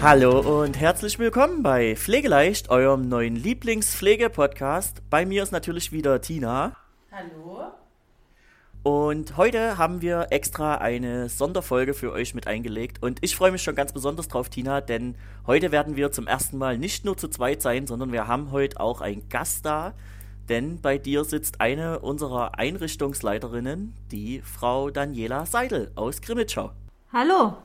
Hallo und herzlich willkommen bei Pflegeleicht, eurem neuen Lieblingspflege-Podcast. Bei mir ist natürlich wieder Tina. Hallo. Und heute haben wir extra eine Sonderfolge für euch mit eingelegt. Und ich freue mich schon ganz besonders drauf, Tina, denn heute werden wir zum ersten Mal nicht nur zu zweit sein, sondern wir haben heute auch einen Gast da. Denn bei dir sitzt eine unserer Einrichtungsleiterinnen, die Frau Daniela Seidel aus Grimmitschau. Hallo.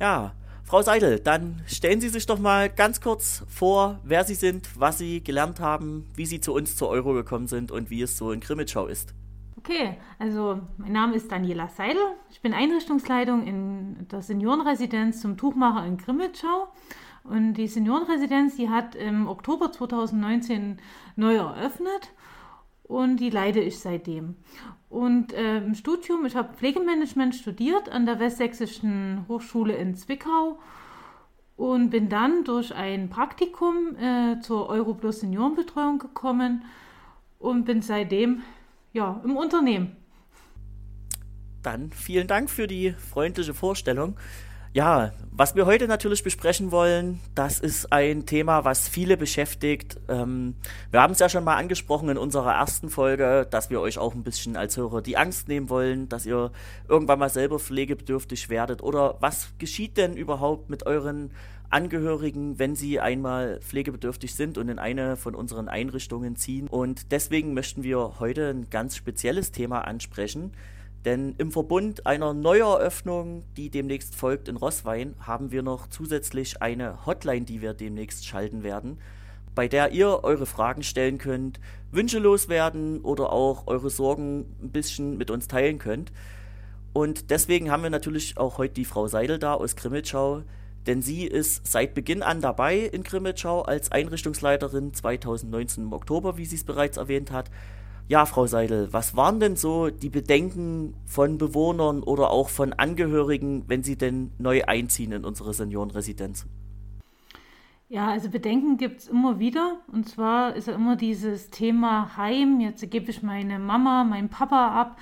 Ja, Frau Seidel, dann stellen Sie sich doch mal ganz kurz vor, wer Sie sind, was Sie gelernt haben, wie Sie zu uns zur Euro gekommen sind und wie es so in Grimmitschau ist. Okay, also mein Name ist Daniela Seidel. Ich bin Einrichtungsleitung in der Seniorenresidenz zum Tuchmacher in Grimmitschau. Und die Seniorenresidenz, die hat im Oktober 2019 neu eröffnet und die leite ich seitdem. Und äh, im Studium, ich habe Pflegemanagement studiert an der Westsächsischen Hochschule in Zwickau und bin dann durch ein Praktikum äh, zur Europlus Seniorenbetreuung gekommen und bin seitdem ja, im Unternehmen. Dann vielen Dank für die freundliche Vorstellung. Ja, was wir heute natürlich besprechen wollen, das ist ein Thema, was viele beschäftigt. Ähm, wir haben es ja schon mal angesprochen in unserer ersten Folge, dass wir euch auch ein bisschen als Hörer die Angst nehmen wollen, dass ihr irgendwann mal selber pflegebedürftig werdet. Oder was geschieht denn überhaupt mit euren Angehörigen, wenn sie einmal pflegebedürftig sind und in eine von unseren Einrichtungen ziehen? Und deswegen möchten wir heute ein ganz spezielles Thema ansprechen denn im Verbund einer Neueröffnung, die demnächst folgt in Rosswein, haben wir noch zusätzlich eine Hotline, die wir demnächst schalten werden, bei der ihr eure Fragen stellen könnt, Wünsche loswerden oder auch eure Sorgen ein bisschen mit uns teilen könnt. Und deswegen haben wir natürlich auch heute die Frau Seidel da aus Grimmitschau, denn sie ist seit Beginn an dabei in Grimmitschau als Einrichtungsleiterin 2019 im Oktober, wie sie es bereits erwähnt hat ja, Frau Seidel, was waren denn so die Bedenken von Bewohnern oder auch von Angehörigen, wenn sie denn neu einziehen in unsere Seniorenresidenz? Ja, also Bedenken gibt es immer wieder. Und zwar ist ja immer dieses Thema Heim. Jetzt gebe ich meine Mama, meinen Papa ab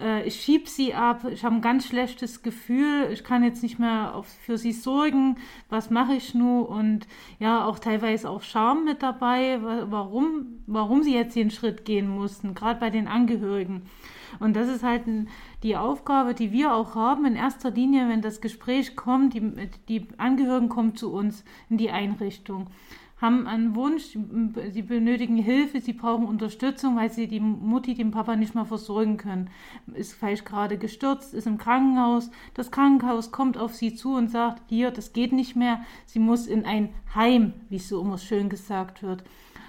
äh, ich schiebe sie ab, ich habe ein ganz schlechtes Gefühl, ich kann jetzt nicht mehr auf, für sie sorgen, was mache ich nun? Und ja, auch teilweise auch Scham mit dabei, warum, warum sie jetzt den Schritt gehen mussten, gerade bei den Angehörigen. Und das ist halt die Aufgabe, die wir auch haben, in erster Linie, wenn das Gespräch kommt, die, die Angehörigen kommen zu uns in die Einrichtung haben einen Wunsch, sie benötigen Hilfe, sie brauchen Unterstützung, weil sie die Mutti, den Papa nicht mehr versorgen können. Ist vielleicht gerade gestürzt, ist im Krankenhaus. Das Krankenhaus kommt auf sie zu und sagt, hier, das geht nicht mehr. Sie muss in ein Heim, wie es so immer schön gesagt wird.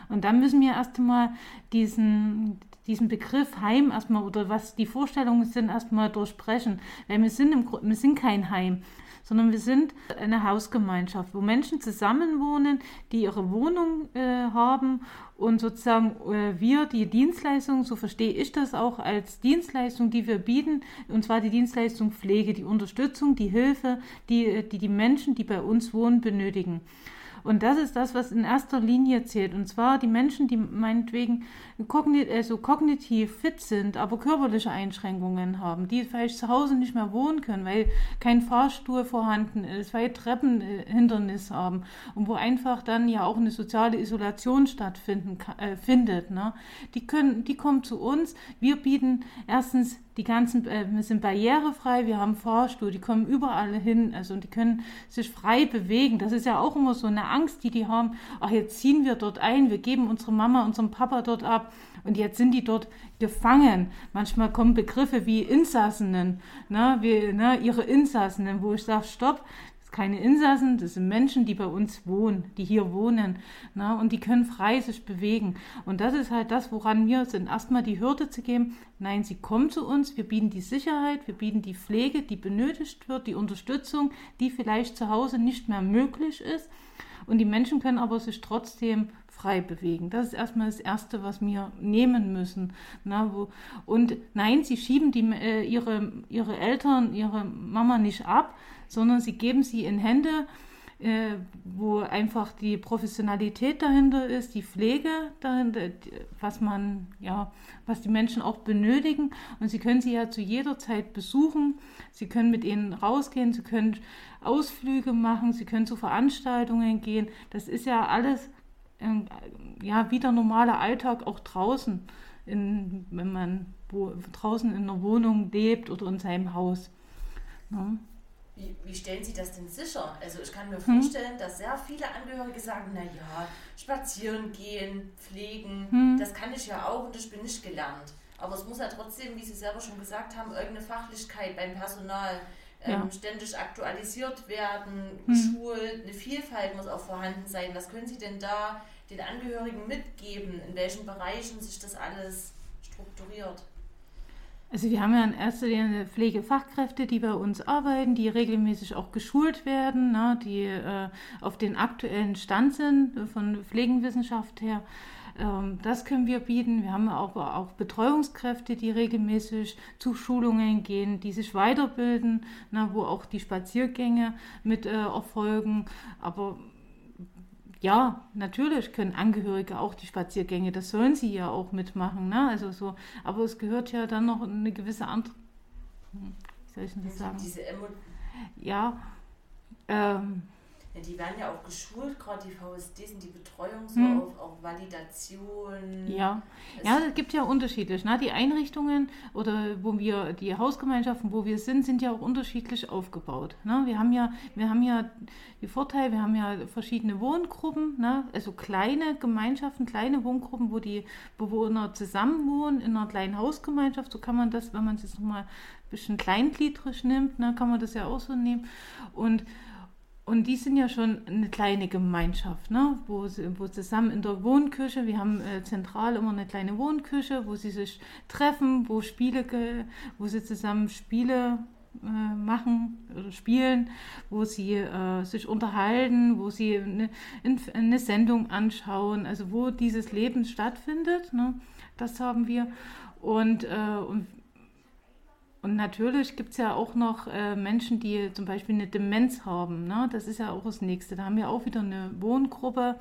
Und dann müssen wir erst einmal diesen, diesen Begriff Heim erstmal oder was die Vorstellungen sind, erstmal durchbrechen. Weil wir sind, im, wir sind kein Heim sondern wir sind eine Hausgemeinschaft, wo Menschen zusammenwohnen, die ihre Wohnung äh, haben und sozusagen äh, wir die Dienstleistung, so verstehe ich das auch als Dienstleistung, die wir bieten, und zwar die Dienstleistung Pflege, die Unterstützung, die Hilfe, die die, die Menschen, die bei uns wohnen, benötigen. Und das ist das, was in erster Linie zählt. Und zwar die Menschen, die meinetwegen kognit also kognitiv fit sind, aber körperliche Einschränkungen haben, die vielleicht zu Hause nicht mehr wohnen können, weil kein Fahrstuhl vorhanden ist, weil Treppenhindernis haben und wo einfach dann ja auch eine soziale Isolation stattfinden äh, findet. Ne? Die können, die kommen zu uns. Wir bieten erstens die ganzen, äh, wir sind barrierefrei, wir haben Fahrstuhl, die kommen überall hin, also die können sich frei bewegen. Das ist ja auch immer so eine Angst, die die haben. Ach, jetzt ziehen wir dort ein, wir geben unsere Mama, unserem Papa dort ab und jetzt sind die dort gefangen. Manchmal kommen Begriffe wie Insassenen, ne, wie, ne, ihre Insassenen, wo ich sage, stopp, keine Insassen, das sind Menschen, die bei uns wohnen, die hier wohnen. Ne? Und die können frei sich bewegen. Und das ist halt das, woran wir sind, erstmal die Hürde zu geben. Nein, sie kommen zu uns, wir bieten die Sicherheit, wir bieten die Pflege, die benötigt wird, die Unterstützung, die vielleicht zu Hause nicht mehr möglich ist. Und die Menschen können aber sich trotzdem frei bewegen. Das ist erstmal das Erste, was wir nehmen müssen. Na, wo, und nein, sie schieben die, äh, ihre, ihre Eltern, ihre Mama nicht ab, sondern sie geben sie in Hände äh, wo einfach die Professionalität dahinter ist, die Pflege dahinter, was man, ja, was die Menschen auch benötigen. Und sie können sie ja zu jeder Zeit besuchen. Sie können mit ihnen rausgehen, sie können Ausflüge machen, sie können zu Veranstaltungen gehen. Das ist ja alles, äh, ja, wie der normale Alltag auch draußen, in, wenn man wo, draußen in einer Wohnung lebt oder in seinem Haus. Ne? Wie, wie, stellen Sie das denn sicher? Also ich kann mir hm. vorstellen, hm. dass sehr viele Angehörige sagen, na ja, spazieren gehen, pflegen, hm. das kann ich ja auch und ich bin nicht gelernt. Aber es muss ja trotzdem, wie Sie selber schon gesagt haben, irgendeine Fachlichkeit beim Personal ähm, ja. ständig aktualisiert werden, hm. geschult, eine Vielfalt muss auch vorhanden sein. Was können Sie denn da den Angehörigen mitgeben, in welchen Bereichen sich das alles strukturiert? Also wir haben ja in erster Linie Pflegefachkräfte, die bei uns arbeiten, die regelmäßig auch geschult werden, ne, die äh, auf den aktuellen Stand sind äh, von Pflegenwissenschaft her. Ähm, das können wir bieten. Wir haben auch, auch Betreuungskräfte, die regelmäßig zu Schulungen gehen, die sich weiterbilden, ne, wo auch die Spaziergänge mit äh, erfolgen. Aber ja, natürlich können Angehörige auch die Spaziergänge, das sollen sie ja auch mitmachen, ne? Also so, aber es gehört ja dann noch eine gewisse andere, hm, wie soll ich denn das sagen? Diese Emo ja, ähm, ja, die werden ja auch geschult, gerade die VSDs sind die Betreuung so hm. auf, auf Validation. Ja, es ja, es gibt ja unterschiedlich. Ne? Die Einrichtungen oder wo wir, die Hausgemeinschaften, wo wir sind, sind ja auch unterschiedlich aufgebaut. Ne? Wir haben ja, wir haben ja die Vorteile, wir haben ja verschiedene Wohngruppen, ne? also kleine Gemeinschaften, kleine Wohngruppen, wo die Bewohner zusammenwohnen in einer kleinen Hausgemeinschaft. So kann man das, wenn man es jetzt nochmal ein bisschen kleingliedrig nimmt, ne, kann man das ja auch so nehmen. Und und die sind ja schon eine kleine Gemeinschaft, ne? wo, sie, wo zusammen in der Wohnküche, wir haben äh, zentral immer eine kleine Wohnküche, wo sie sich treffen, wo Spiele, wo sie zusammen Spiele äh, machen oder spielen, wo sie äh, sich unterhalten, wo sie eine, eine, Sendung anschauen, also wo dieses Leben stattfindet. Ne? Das haben wir. Und, äh, und und natürlich gibt es ja auch noch äh, Menschen, die zum Beispiel eine Demenz haben. Ne? Das ist ja auch das Nächste. Da haben wir auch wieder eine Wohngruppe,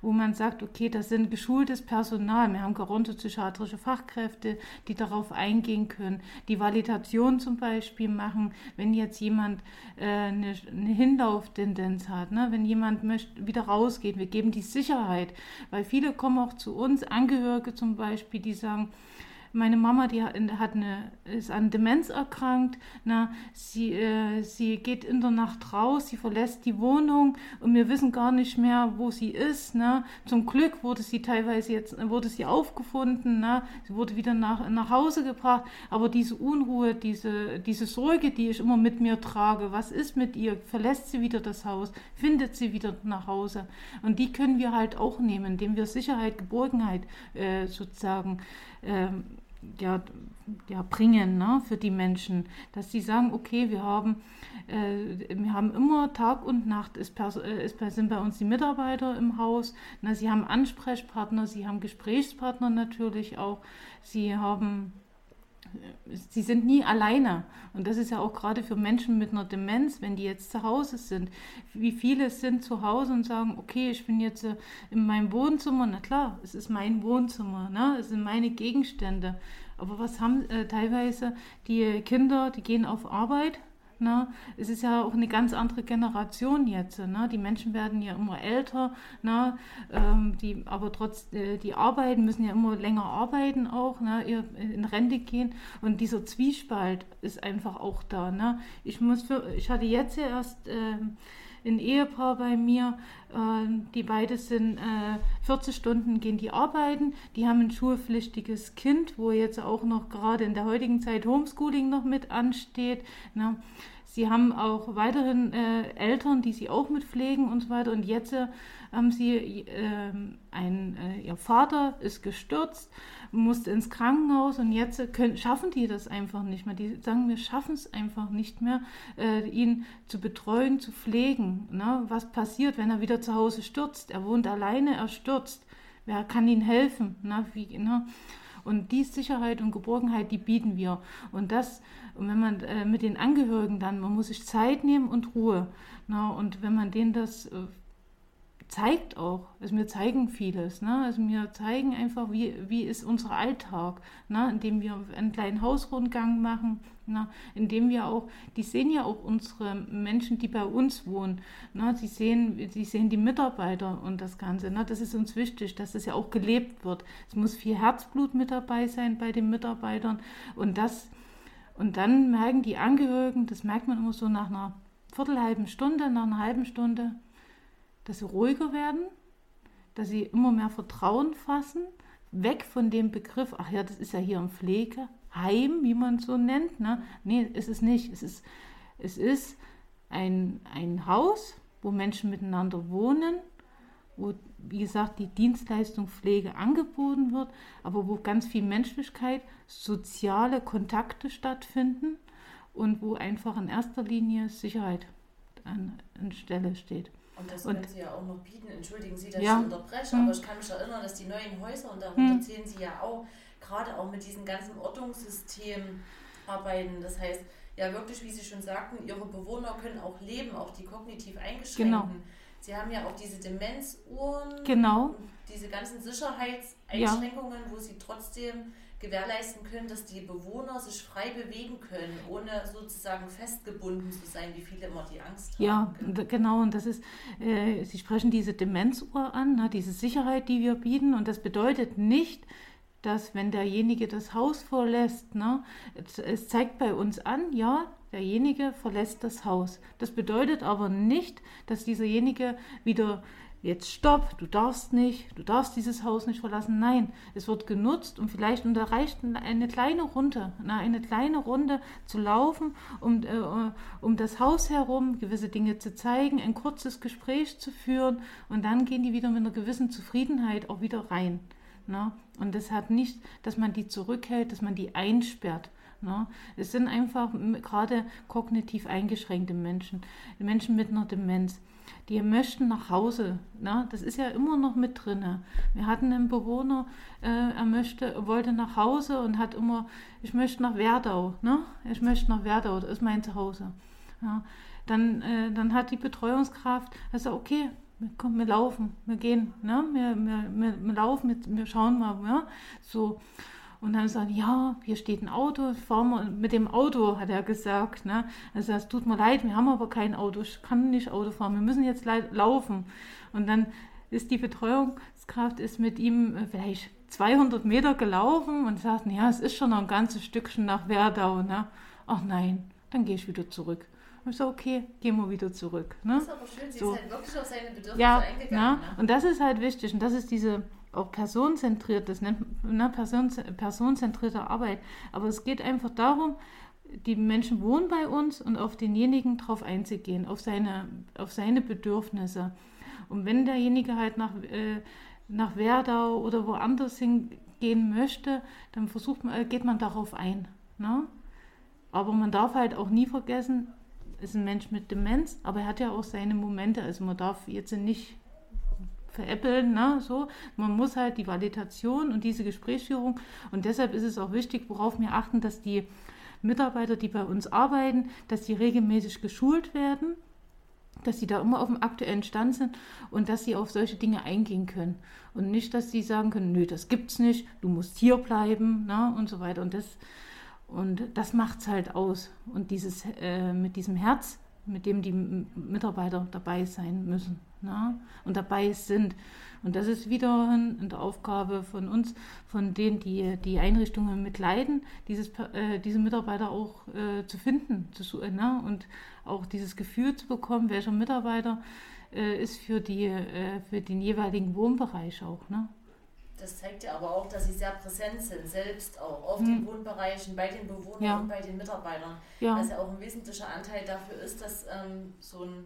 wo man sagt, okay, das sind geschultes Personal. Wir haben gerontopsychiatrische Fachkräfte, die darauf eingehen können, die Validation zum Beispiel machen, wenn jetzt jemand äh, eine, eine Hinlauftendenz hat, ne? wenn jemand möchte, wieder rausgeht. Wir geben die Sicherheit, weil viele kommen auch zu uns, Angehörige zum Beispiel, die sagen, meine Mama, die hat eine, ist an Demenz erkrankt. Na, sie, äh, sie geht in der Nacht raus, sie verlässt die Wohnung und wir wissen gar nicht mehr, wo sie ist. Na. Zum Glück wurde sie teilweise jetzt wurde sie aufgefunden. Na. Sie wurde wieder nach, nach Hause gebracht. Aber diese Unruhe, diese, diese Sorge, die ich immer mit mir trage, was ist mit ihr? Verlässt sie wieder das Haus? Findet sie wieder nach Hause? Und die können wir halt auch nehmen, indem wir Sicherheit, Geborgenheit äh, sozusagen ja, ja, bringen ne, für die Menschen, dass sie sagen, okay, wir haben, äh, wir haben immer Tag und Nacht ist, äh, ist, sind bei uns die Mitarbeiter im Haus, na, sie haben Ansprechpartner, sie haben Gesprächspartner natürlich auch, sie haben sie sind nie alleine. Und das ist ja auch gerade für Menschen mit einer Demenz, wenn die jetzt zu Hause sind. Wie viele sind zu Hause und sagen, okay, ich bin jetzt äh, in meinem Wohnzimmer. Na klar, es ist mein Wohnzimmer, ne? es sind meine Gegenstände. Aber was haben äh, teilweise die Kinder, die gehen auf Arbeit, Ne? Es ist ja auch eine ganz andere Generation jetzt. Ne? Die Menschen werden ja immer älter, ne? Ähm, die, aber trotz äh, die arbeiten, müssen ja immer länger arbeiten auch, ne? in Rente gehen. Und dieser Zwiespalt ist einfach auch da. Ne? Ich, muss für, ich hatte jetzt ja erst äh, ein Ehepaar bei mir, äh, die beide sind äh, 40 Stunden gehen die arbeiten, die haben ein schulpflichtiges Kind, wo jetzt auch noch gerade in der heutigen Zeit Homeschooling noch mit ansteht. Ne? Sie haben auch weiterhin äh, Eltern, die sie auch mit pflegen und so weiter. Und jetzt äh, haben sie, äh, ein, ihr Vater ist gestürzt, musste ins Krankenhaus und jetzt können, schaffen die das einfach nicht mehr. Die sagen, wir schaffen es einfach nicht mehr, äh, ihn zu betreuen, zu pflegen. Ne? Was passiert, wenn er wieder zu Hause stürzt? Er wohnt alleine, er stürzt. Wer kann ihm helfen? Ne? Wie, ne? Und die Sicherheit und Geborgenheit, die bieten wir. Und das, und wenn man äh, mit den Angehörigen dann, man muss sich Zeit nehmen und Ruhe. Na, und wenn man denen das äh, zeigt auch, also wir zeigen vieles, ne? also wir zeigen einfach, wie, wie ist unser Alltag, ne? indem wir einen kleinen Hausrundgang machen, ne? indem wir auch, die sehen ja auch unsere Menschen, die bei uns wohnen, ne? die, sehen, die sehen die Mitarbeiter und das Ganze, ne? das ist uns wichtig, dass das ja auch gelebt wird. Es muss viel Herzblut mit dabei sein bei den Mitarbeitern und das, und dann merken die Angehörigen, das merkt man immer so nach einer viertelhalben Stunde, nach einer halben Stunde, dass sie ruhiger werden, dass sie immer mehr Vertrauen fassen, weg von dem Begriff, ach ja, das ist ja hier ein Pflegeheim, wie man es so nennt. Ne? Nee, ist es nicht. Es ist, es ist ein, ein Haus, wo Menschen miteinander wohnen, wo, wie gesagt, die Dienstleistung Pflege angeboten wird, aber wo ganz viel Menschlichkeit, soziale Kontakte stattfinden und wo einfach in erster Linie Sicherheit an, an Stelle steht. Und das und, können Sie ja auch noch bieten. Entschuldigen Sie, dass ja. ich unterbreche, aber ich kann mich erinnern, dass die neuen Häuser, und darunter mhm. zählen Sie ja auch, gerade auch mit diesem ganzen Ortungssystem arbeiten. Das heißt, ja wirklich, wie Sie schon sagten, Ihre Bewohner können auch leben, auch die kognitiv Eingeschränkten. Genau. Sie haben ja auch diese Demenzuhren, genau. diese ganzen Sicherheitseinschränkungen, ja. wo Sie trotzdem gewährleisten können, dass die Bewohner sich frei bewegen können, ohne sozusagen festgebunden zu sein, wie viele immer die Angst haben. Ja, genau. Und das ist, äh, Sie sprechen diese Demenzuhr an, ne, diese Sicherheit, die wir bieten. Und das bedeutet nicht, dass wenn derjenige das Haus verlässt, ne, es zeigt bei uns an, ja, derjenige verlässt das Haus. Das bedeutet aber nicht, dass dieserjenige wieder jetzt stopp, du darfst nicht, du darfst dieses Haus nicht verlassen. Nein, es wird genutzt und vielleicht und da reicht eine kleine Runde, eine kleine Runde zu laufen, um, äh, um das Haus herum gewisse Dinge zu zeigen, ein kurzes Gespräch zu führen und dann gehen die wieder mit einer gewissen Zufriedenheit auch wieder rein. Ne? Und das hat nicht, dass man die zurückhält, dass man die einsperrt. Ne? Es sind einfach gerade kognitiv eingeschränkte Menschen, Menschen mit einer Demenz die möchten nach Hause. Ne? Das ist ja immer noch mit drin. Wir hatten einen Bewohner, äh, er möchte, wollte nach Hause und hat immer, ich möchte nach Werdau. Ne? Ich möchte nach Werdau, das ist mein Zuhause. Ja? Dann, äh, dann hat die Betreuungskraft gesagt, okay, komm, wir laufen, wir gehen, ne? wir, wir, wir, wir laufen, wir, wir schauen mal. Ja? So. Und dann sagen, ja, hier steht ein Auto, fahren wir mit dem Auto, hat er gesagt. Ne? Also es tut mir leid, wir haben aber kein Auto, ich kann nicht Auto fahren, wir müssen jetzt laufen. Und dann ist die Betreuungskraft ist mit ihm äh, vielleicht 200 Meter gelaufen und sagt, ja, es ist schon noch ein ganzes Stückchen nach Werdau. Ne? Ach nein, dann gehe ich wieder zurück. Und ich so, okay, gehen wir wieder zurück. Ne? Das ist aber schön, sie so. ist halt wirklich auf seine Bedürfnisse ja, eingegangen. Ja, ne? Und das ist halt wichtig und das ist diese auch personenzentriertes, nennt ne, Person, personenzentrierte Arbeit. Aber es geht einfach darum, die Menschen wohnen bei uns und auf denjenigen drauf einzugehen, auf seine, auf seine Bedürfnisse. Und wenn derjenige halt nach, äh, nach Werdau oder woanders hingehen möchte, dann versucht man, geht man darauf ein. Ne? Aber man darf halt auch nie vergessen, ist ein Mensch mit Demenz, aber er hat ja auch seine Momente. Also man darf jetzt nicht veräppeln, ne, so. Man muss halt die Validation und diese Gesprächsführung und deshalb ist es auch wichtig, worauf wir achten, dass die Mitarbeiter, die bei uns arbeiten, dass sie regelmäßig geschult werden, dass sie da immer auf dem aktuellen Stand sind und dass sie auf solche Dinge eingehen können. Und nicht, dass sie sagen können, nö, das gibt's nicht, du musst hier bleiben, ne, und so weiter. Und das, und das macht's halt aus. Und dieses, äh, mit diesem Herz, mit dem die Mitarbeiter dabei sein müssen na, und dabei sind. Und das ist wieder eine Aufgabe von uns, von denen, die die Einrichtungen mitleiden, dieses, äh, diese Mitarbeiter auch äh, zu finden zu, äh, na, und auch dieses Gefühl zu bekommen, welcher Mitarbeiter äh, ist für, die, äh, für den jeweiligen Wohnbereich auch. Ne? Das zeigt ja aber auch, dass sie sehr präsent sind, selbst auch auf hm. den Wohnbereichen, bei den Bewohnern ja. und bei den Mitarbeitern. Ja. Was ja auch ein wesentlicher Anteil dafür ist, dass ähm, so ein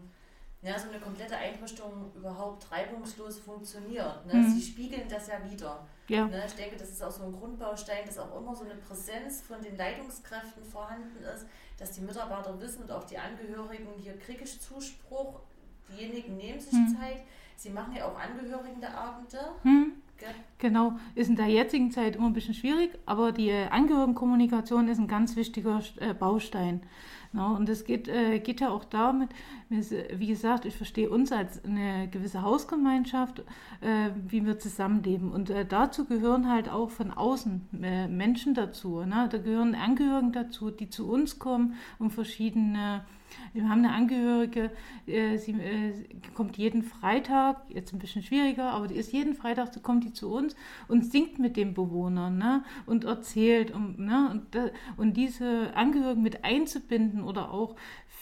ja, so eine komplette Einrichtung überhaupt reibungslos funktioniert. Ne? Mhm. Sie spiegeln das ja wieder. Ja. Ne? Ich denke, das ist auch so ein Grundbaustein, dass auch immer so eine Präsenz von den Leitungskräften vorhanden ist, dass die Mitarbeiter wissen und auch die Angehörigen, hier kriege ich Zuspruch, diejenigen nehmen sich mhm. Zeit. Sie machen ja auch Angehörigenabende. Mhm. Genau, ist in der jetzigen Zeit immer ein bisschen schwierig, aber die Angehörigenkommunikation ist ein ganz wichtiger äh, Baustein. Und es geht, äh, geht ja auch damit, wie gesagt, ich verstehe uns als eine gewisse Hausgemeinschaft, äh, wie wir zusammenleben. Und äh, dazu gehören halt auch von außen äh, Menschen dazu. Ne? Da gehören Angehörigen dazu, die zu uns kommen, um verschiedene wir haben eine Angehörige, äh, sie äh, kommt jeden Freitag, jetzt ein bisschen schwieriger, aber die ist jeden Freitag, kommt die zu uns und singt mit den Bewohnern ne? und erzählt. Und, ne? und, und diese Angehörigen mit einzubinden oder auch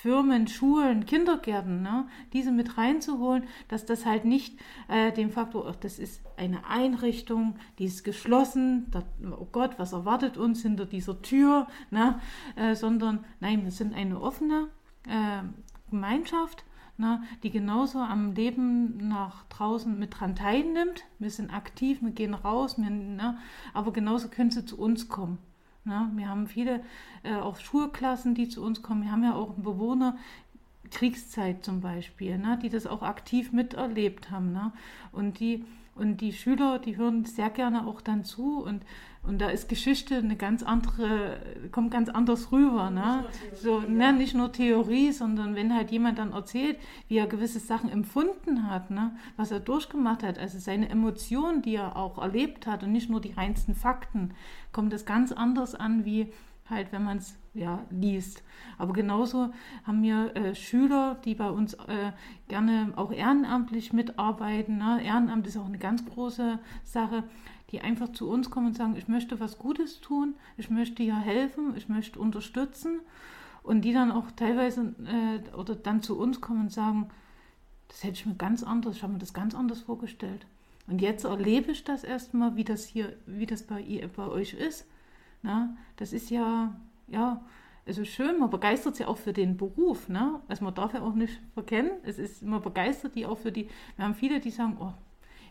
Firmen, Schulen, Kindergärten, ne, diese mit reinzuholen, dass das halt nicht äh, dem Faktor, ach, das ist eine Einrichtung, die ist geschlossen, da, oh Gott, was erwartet uns hinter dieser Tür, ne, äh, sondern nein, wir sind eine offene äh, Gemeinschaft, na, ne, die genauso am Leben nach draußen mit dran teilnimmt. Wir sind aktiv, wir gehen raus, wir, na, ne, aber genauso können sie zu uns kommen. Na, ne. wir haben viele äh, auch Schulklassen, die zu uns kommen. Wir haben ja auch Bewohner, Kriegszeit zum Beispiel, ne, die das auch aktiv miterlebt haben. Ne? Und, die, und die Schüler, die hören sehr gerne auch dann zu und und da ist Geschichte eine ganz andere, kommt ganz anders rüber. Ne? Nicht so, ne, nicht nur Theorie, sondern wenn halt jemand dann erzählt, wie er gewisse Sachen empfunden hat, ne? was er durchgemacht hat, also seine Emotionen, die er auch erlebt hat und nicht nur die reinsten Fakten, kommt das ganz anders an, wie halt, wenn man es ja, liest. Aber genauso haben wir äh, Schüler, die bei uns äh, gerne auch ehrenamtlich mitarbeiten. Ne? Ehrenamt ist auch eine ganz große Sache die einfach zu uns kommen und sagen, ich möchte was Gutes tun, ich möchte hier helfen, ich möchte unterstützen und die dann auch teilweise äh, oder dann zu uns kommen und sagen, das hätte ich mir ganz anders, ich habe mir das ganz anders vorgestellt. Und jetzt erlebe ich das erstmal, wie das hier, wie das bei, ihr, bei euch ist. Na, das ist ja, ja, also schön, man begeistert sich auch für den Beruf. Ne? Also man darf ja auch nicht verkennen, es ist, man begeistert die auch für die, wir haben viele, die sagen, oh,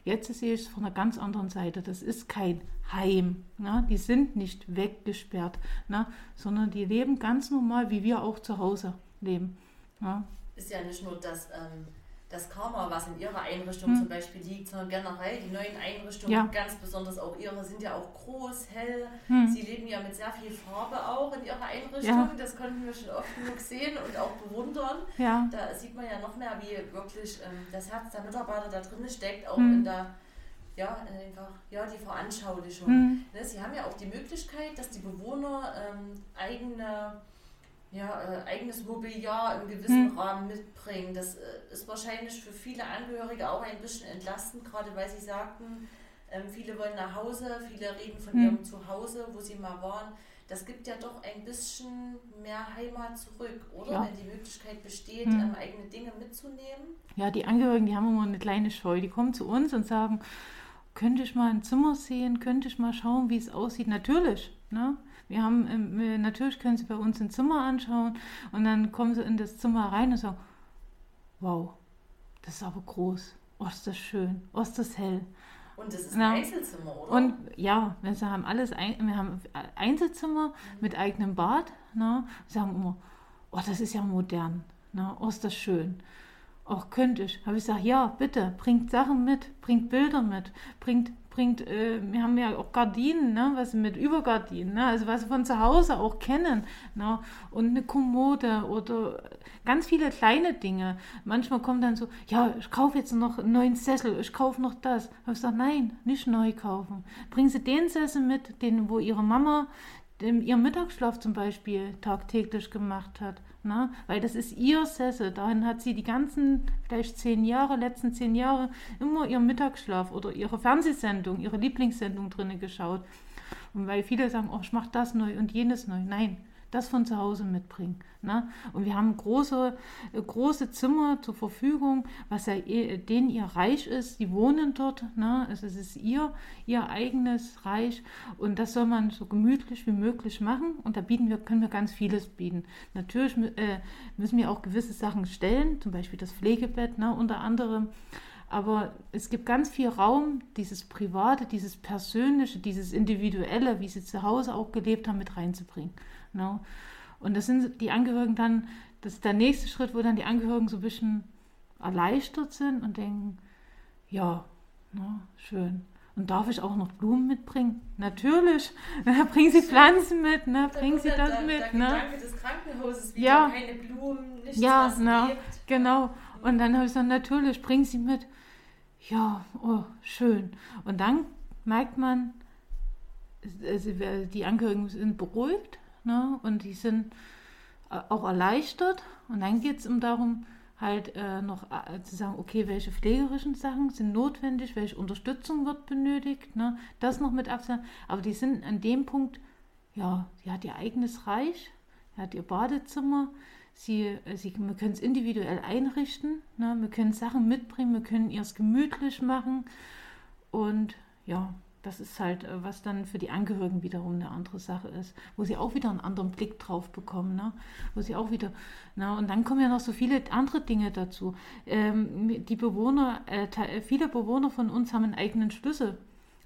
Jetzt sehe ich es von einer ganz anderen Seite. Das ist kein Heim. Ne? Die sind nicht weggesperrt, ne? sondern die leben ganz normal, wie wir auch zu Hause leben. Ne? Ist ja nicht nur das. Ähm das Karma, was in ihrer Einrichtung hm. zum Beispiel liegt, sondern generell die neuen Einrichtungen, ja. ganz besonders auch ihre, sind ja auch groß, hell. Hm. Sie leben ja mit sehr viel Farbe auch in ihrer Einrichtung. Ja. Das konnten wir schon oft genug sehen und auch bewundern. Ja. Da sieht man ja noch mehr, wie wirklich ähm, das Herz der Mitarbeiter da drin steckt, auch hm. in der ja, einfach, ja, die Veranschaulichung. Hm. Ne, sie haben ja auch die Möglichkeit, dass die Bewohner ähm, eigene ja, äh, eigenes Mobiliar im gewissen hm. Rahmen mitbringen. Das äh, ist wahrscheinlich für viele Angehörige auch ein bisschen entlastend, gerade weil sie sagten, ähm, viele wollen nach Hause, viele reden von hm. ihrem Zuhause, wo sie mal waren. Das gibt ja doch ein bisschen mehr Heimat zurück, oder? Ja. Wenn die Möglichkeit besteht, hm. ähm, eigene Dinge mitzunehmen. Ja, die Angehörigen, die haben immer eine kleine Scheu. Die kommen zu uns und sagen, könnte ich mal ein Zimmer sehen, könnte ich mal schauen, wie es aussieht. Natürlich, ne? Wir haben, ähm, natürlich können Sie bei uns ein Zimmer anschauen und dann kommen Sie in das Zimmer rein und sagen, wow, das ist aber groß, oh, ist das schön, oh, ist das hell. Und das ist ein Na, Einzelzimmer, oder? Und ja, wir haben alles, wir haben Einzelzimmer mhm. mit eigenem Bad. Ne? Wir sagen immer, oh, das ist ja modern. Ne? Oh, ist das schön. Auch könnte ich. Habe ich gesagt, ja, bitte, bringt Sachen mit, bringt Bilder mit, bringt bringt, äh, wir haben ja auch Gardinen, ne, was mit Übergardinen, ne, also was wir von zu Hause auch kennen, ne, und eine Kommode oder ganz viele kleine Dinge. Manchmal kommt dann so, ja, ich kaufe jetzt noch einen neuen Sessel, ich kaufe noch das. Aber ich sage, nein, nicht neu kaufen. Bringen Sie den Sessel mit, den, wo Ihre Mama ihren Mittagsschlaf zum Beispiel tagtäglich gemacht hat. Ne? Weil das ist ihr Sessel. Dahin hat sie die ganzen, vielleicht zehn Jahre, letzten zehn Jahre, immer ihren Mittagsschlaf oder ihre Fernsehsendung, ihre Lieblingssendung drinnen geschaut. Und weil viele sagen, oh, ich mache das neu und jenes neu. Nein, das von zu Hause mitbringen. Ne? Und wir haben große, äh, große Zimmer zur Verfügung, was ja eh, denen ihr Reich ist. Die wohnen dort. Ne? Also es ist ihr, ihr eigenes Reich. Und das soll man so gemütlich wie möglich machen. Und da bieten wir, können wir ganz vieles bieten. Natürlich äh, müssen wir auch gewisse Sachen stellen, zum Beispiel das Pflegebett ne? unter anderem. Aber es gibt ganz viel Raum, dieses Private, dieses Persönliche, dieses Individuelle, wie sie zu Hause auch gelebt haben, mit reinzubringen. Ne? Und das sind die Angehörigen dann, das ist der nächste Schritt, wo dann die Angehörigen so ein bisschen erleichtert sind und denken, ja, ne, schön. Und darf ich auch noch Blumen mitbringen? Natürlich. bringen Sie Pflanzen mit, ne? Bringen Sie das der, mit, der ne? Gedanke des Krankenhauses wieder, Ja. keine Blumen, nichts, Ja, was na, genau. Und dann habe ich gesagt, natürlich, bringen Sie mit. Ja, oh, schön. Und dann merkt man, die Angehörigen sind beruhigt ne? und die sind äh, auch erleichtert. Und dann geht es um darum, halt äh, noch äh, zu sagen, okay, welche pflegerischen Sachen sind notwendig, welche Unterstützung wird benötigt, ne? das noch mit absagen. Aber die sind an dem Punkt, ja, sie hat ihr eigenes Reich, sie hat ihr Badezimmer, sie, äh, sie, wir können es individuell einrichten, ne? wir können Sachen mitbringen, wir können ihr es gemütlich machen und ja, das ist halt, äh, was dann für die Angehörigen wiederum eine andere Sache ist, wo sie auch wieder einen anderen Blick drauf bekommen, ne? wo sie auch wieder, na, und dann kommen ja noch so viele andere Dinge dazu. Ähm, die Bewohner, äh, viele Bewohner von uns haben einen eigenen Schlüssel.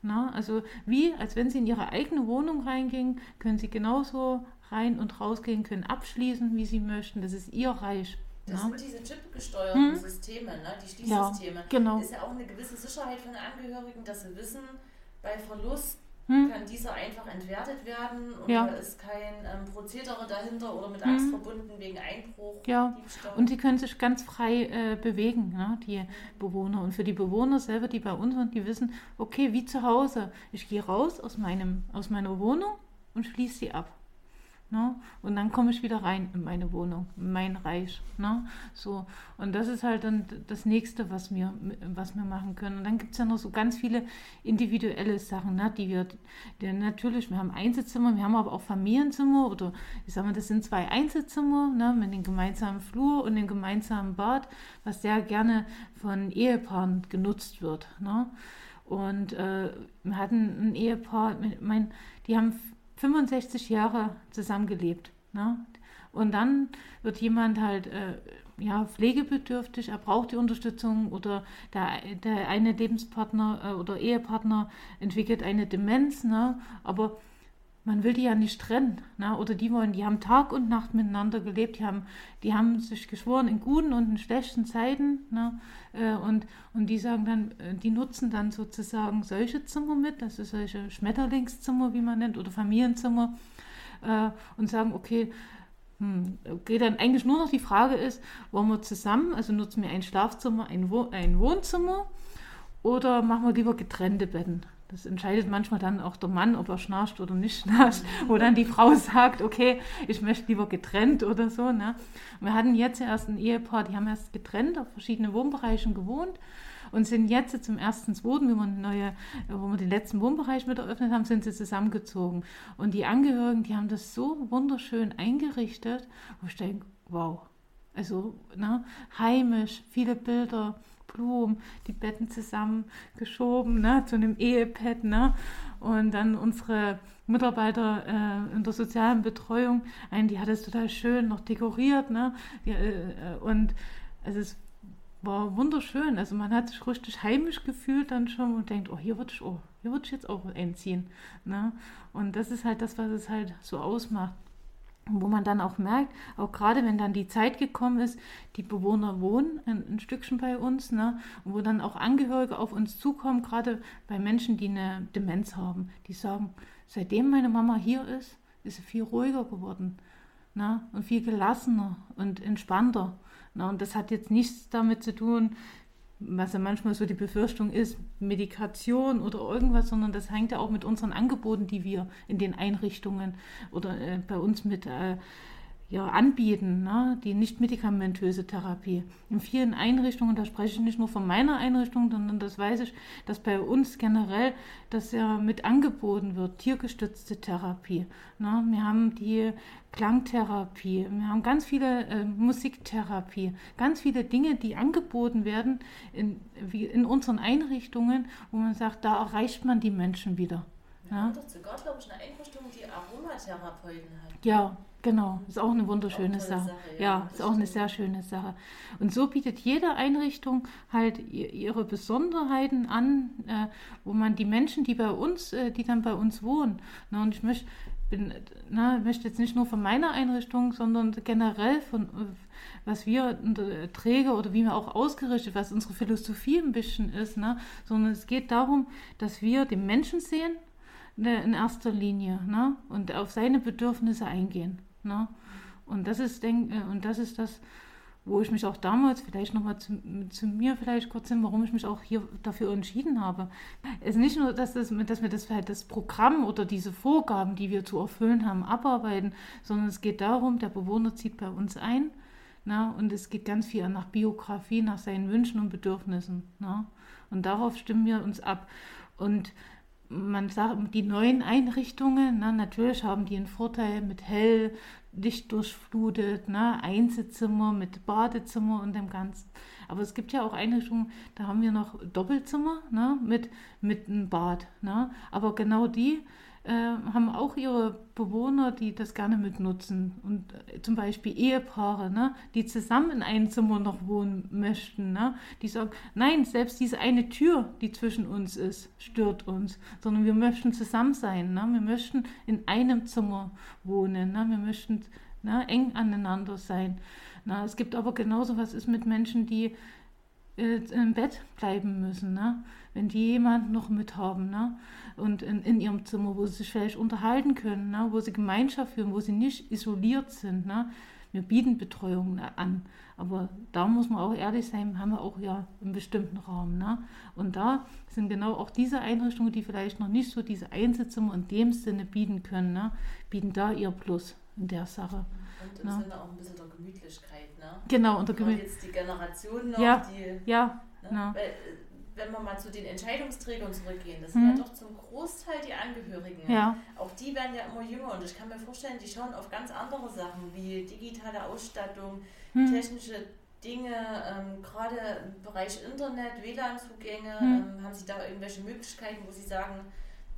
Na, also wie, als wenn sie in ihre eigene Wohnung reingingen, können sie genauso rein und rausgehen, können abschließen, wie sie möchten. Das ist ihr Reich. Das na? sind diese chipgesteuerten Hm? Systeme, ne? die Ja, Schließsysteme. genau. ist ja auch eine gewisse Sicherheit von den Angehörigen, dass sie wissen, bei Verlust Hm? kann dieser einfach entwertet werden und Ja. da ist kein ähm, Prozedere dahinter oder mit Hm. Angst verbunden wegen Einbruch, Ja. Und sie können sich ganz frei äh, bewegen, ne, die Bewohner. Und für die Bewohner selber, die bei uns sind, die wissen, okay, wie zu Hause, ich gehe raus aus, meinem, aus meiner Wohnung und schließe sie ab. Ne? Und dann komme ich wieder rein in meine Wohnung, in mein Reich. Ne? So. Und das ist halt dann das Nächste, was wir, was wir machen können. Und dann gibt es ja noch so ganz viele individuelle Sachen, ne? die wir, die natürlich, wir haben Einzelzimmer, wir haben aber auch Familienzimmer oder ich sag mal, das sind zwei Einzelzimmer ne? mit dem gemeinsamen Flur und dem gemeinsamen Bad, was sehr gerne von Ehepaaren genutzt wird. Ne? Und äh, wir hatten ein Ehepaar, mein, die haben 65 Jahre zusammengelebt. Ne? Und dann wird jemand halt äh, ja, pflegebedürftig, er braucht die Unterstützung oder der, der eine Lebenspartner äh, oder Ehepartner entwickelt eine Demenz, ne? aber man will die ja nicht trennen. Ne? Oder die wollen, die haben Tag und Nacht miteinander gelebt, die haben, die haben sich geschworen in guten und in schlechten Zeiten. Ne? Äh, und, und die sagen dann, äh, die nutzen dann sozusagen solche Zimmer mit, das ist solche Schmetterlingszimmer, wie man nennt, oder Familienzimmer, äh, und sagen, okay, hm, okay, dann eigentlich nur noch die Frage ist, wollen wir zusammen, also nutzen wir ein Schlafzimmer, ein, Wo ein Wohnzimmer oder machen wir lieber getrennte Betten? Das entscheidet manchmal dann auch der Mann, ob er schnarcht oder nicht schnarcht, wo dann die Frau sagt, okay, ich möchte lieber getrennt oder so. Ne? Wir hatten jetzt erst ein Ehepaar, die haben erst getrennt auf verschiedenen Wohnbereichen gewohnt und sind jetzt zum ersten, zweiten, wie wir neue, wo wir den letzten Wohnbereich mit eröffnet haben, sind sie zusammengezogen. Und die Angehörigen, die haben das so wunderschön eingerichtet, wo ich denke, wow. Also, ne, heimisch, viele Bilder, Blumen, die Betten zusammengeschoben, ne, zu einem Ehepad, ne, und dann unsere Mitarbeiter äh, in der sozialen Betreuung, einen, die hat es total schön noch dekoriert, ne, die, äh, und also es war wunderschön. Also man hat sich richtig heimisch gefühlt dann schon und denkt, oh, hier würde ich, oh, würde ich jetzt auch einziehen. Ne? Und das ist halt das, was es halt so ausmacht. Wo man dann auch merkt, auch gerade wenn dann die Zeit gekommen ist, die Bewohner wohnen ein, ein Stückchen bei uns, ne? Wo dann auch Angehörige auf uns zukommen, gerade bei Menschen, die eine Demenz haben, die sagen, seitdem meine Mama hier ist, ist sie viel ruhiger geworden ne? und viel gelassener und entspannter. Na, und das hat jetzt nichts damit zu tun, was ja manchmal so die Befürchtung ist, Medikation oder irgendwas, sondern das hängt ja auch mit unseren Angeboten, die wir in den Einrichtungen oder äh, bei uns mit äh, ja, anbieten, ne? die nicht medikamentöse Therapie. In vielen Einrichtungen, da spreche ich nicht nur von meiner Einrichtung, sondern das weiß ich, dass bei uns generell das ja mit angeboten wird, tiergestützte Therapie. Ne? Wir haben die Klangtherapie, wir haben ganz viele äh, Musiktherapie, ganz viele Dinge, die angeboten werden in, wie in unseren Einrichtungen, wo man sagt, da erreicht man die Menschen wieder. Ja. haben doch sogar, glaube ich, eine Einrichtung, die Aromatherapeuten hat. Ja, genau. Ist auch eine wunderschöne Auch eine Sache. Sache, ja, ja, ist auch eine sehr schöne Sache. Und so bietet jede Einrichtung halt ihre Besonderheiten an, äh, wo man die Menschen, die bei uns, äh, die dann bei uns wohnen, ne, und ich möchte bin, na, möchte jetzt nicht nur von meiner Einrichtung, sondern generell von was wir Träger oder wie wir auch ausgerichtet, was unsere Philosophie ein bisschen ist, ne? sondern es geht darum, dass wir den Menschen sehen ne, in erster Linie ne? und auf seine Bedürfnisse eingehen. Ne? Und das ist, denk, äh, und das ist das, wo ich mich auch damals vielleicht nochmal zu, zu mir vielleicht kurz hin, warum ich mich auch hier dafür entschieden habe. Es ist nicht nur, dass, das, dass wir das, halt das Programm oder diese Vorgaben, die wir zu erfüllen haben, abarbeiten, sondern es geht darum, der Bewohner zieht bei uns ein na, und es geht ganz viel nach Biografie, nach seinen Wünschen und Bedürfnissen. Na, und darauf stimmen wir uns ab. Und man sagt, die neuen Einrichtungen, na, natürlich haben die einen Vorteil mit hell, dicht durchflutet, ne, Einzelzimmer mit Badezimmer und dem Ganzen. Aber es gibt ja auch Einrichtungen, da haben wir noch Doppelzimmer ne, mit, mit einem Bad. Ne. Aber genau die äh, haben auch ihre Bewohner, die das gerne mitnutzen. Und äh, zum Beispiel Ehepaare, ne, die zusammen in einem Zimmer noch wohnen möchten. Ne, die sagen, nein, selbst diese eine Tür, die zwischen uns ist, stört uns. Sondern wir möchten zusammen sein. Ne, wir möchten in einem Zimmer wohnen. Ne, wir möchten ne, eng aneinander sein. Na, es gibt aber genauso was ist mit Menschen, die äh, im Bett bleiben müssen, ne? Wenn die jemanden noch mit haben ne? und in, in ihrem Zimmer, wo sie sich vielleicht unterhalten können, ne? wo sie Gemeinschaft führen, wo sie nicht isoliert sind. Ne? Wir bieten Betreuung an, aber da muss man auch ehrlich sein, haben wir auch ja einen bestimmten Rahmen. Ne? Und da sind genau auch diese Einrichtungen, die vielleicht noch nicht so diese Einzelzimmer in dem Sinne bieten können, ne? bieten da ihr Plus in der Sache. Und im ne? Sinne auch ein bisschen der Gemütlichkeit. Ne? Genau, und der Gemütlichkeit. jetzt die Generation noch, ja, die. Ja, ne? Weil, äh, wenn wir mal zu den Entscheidungsträgern zurückgehen, das sind mhm. ja doch zum Großteil die Angehörigen. Ja. Auch die werden ja immer jünger und ich kann mir vorstellen, die schauen auf ganz andere Sachen wie digitale Ausstattung, mhm. technische Dinge, ähm, gerade im Bereich Internet, WLAN-Zugänge, mhm. ähm, haben Sie da irgendwelche Möglichkeiten, wo Sie sagen,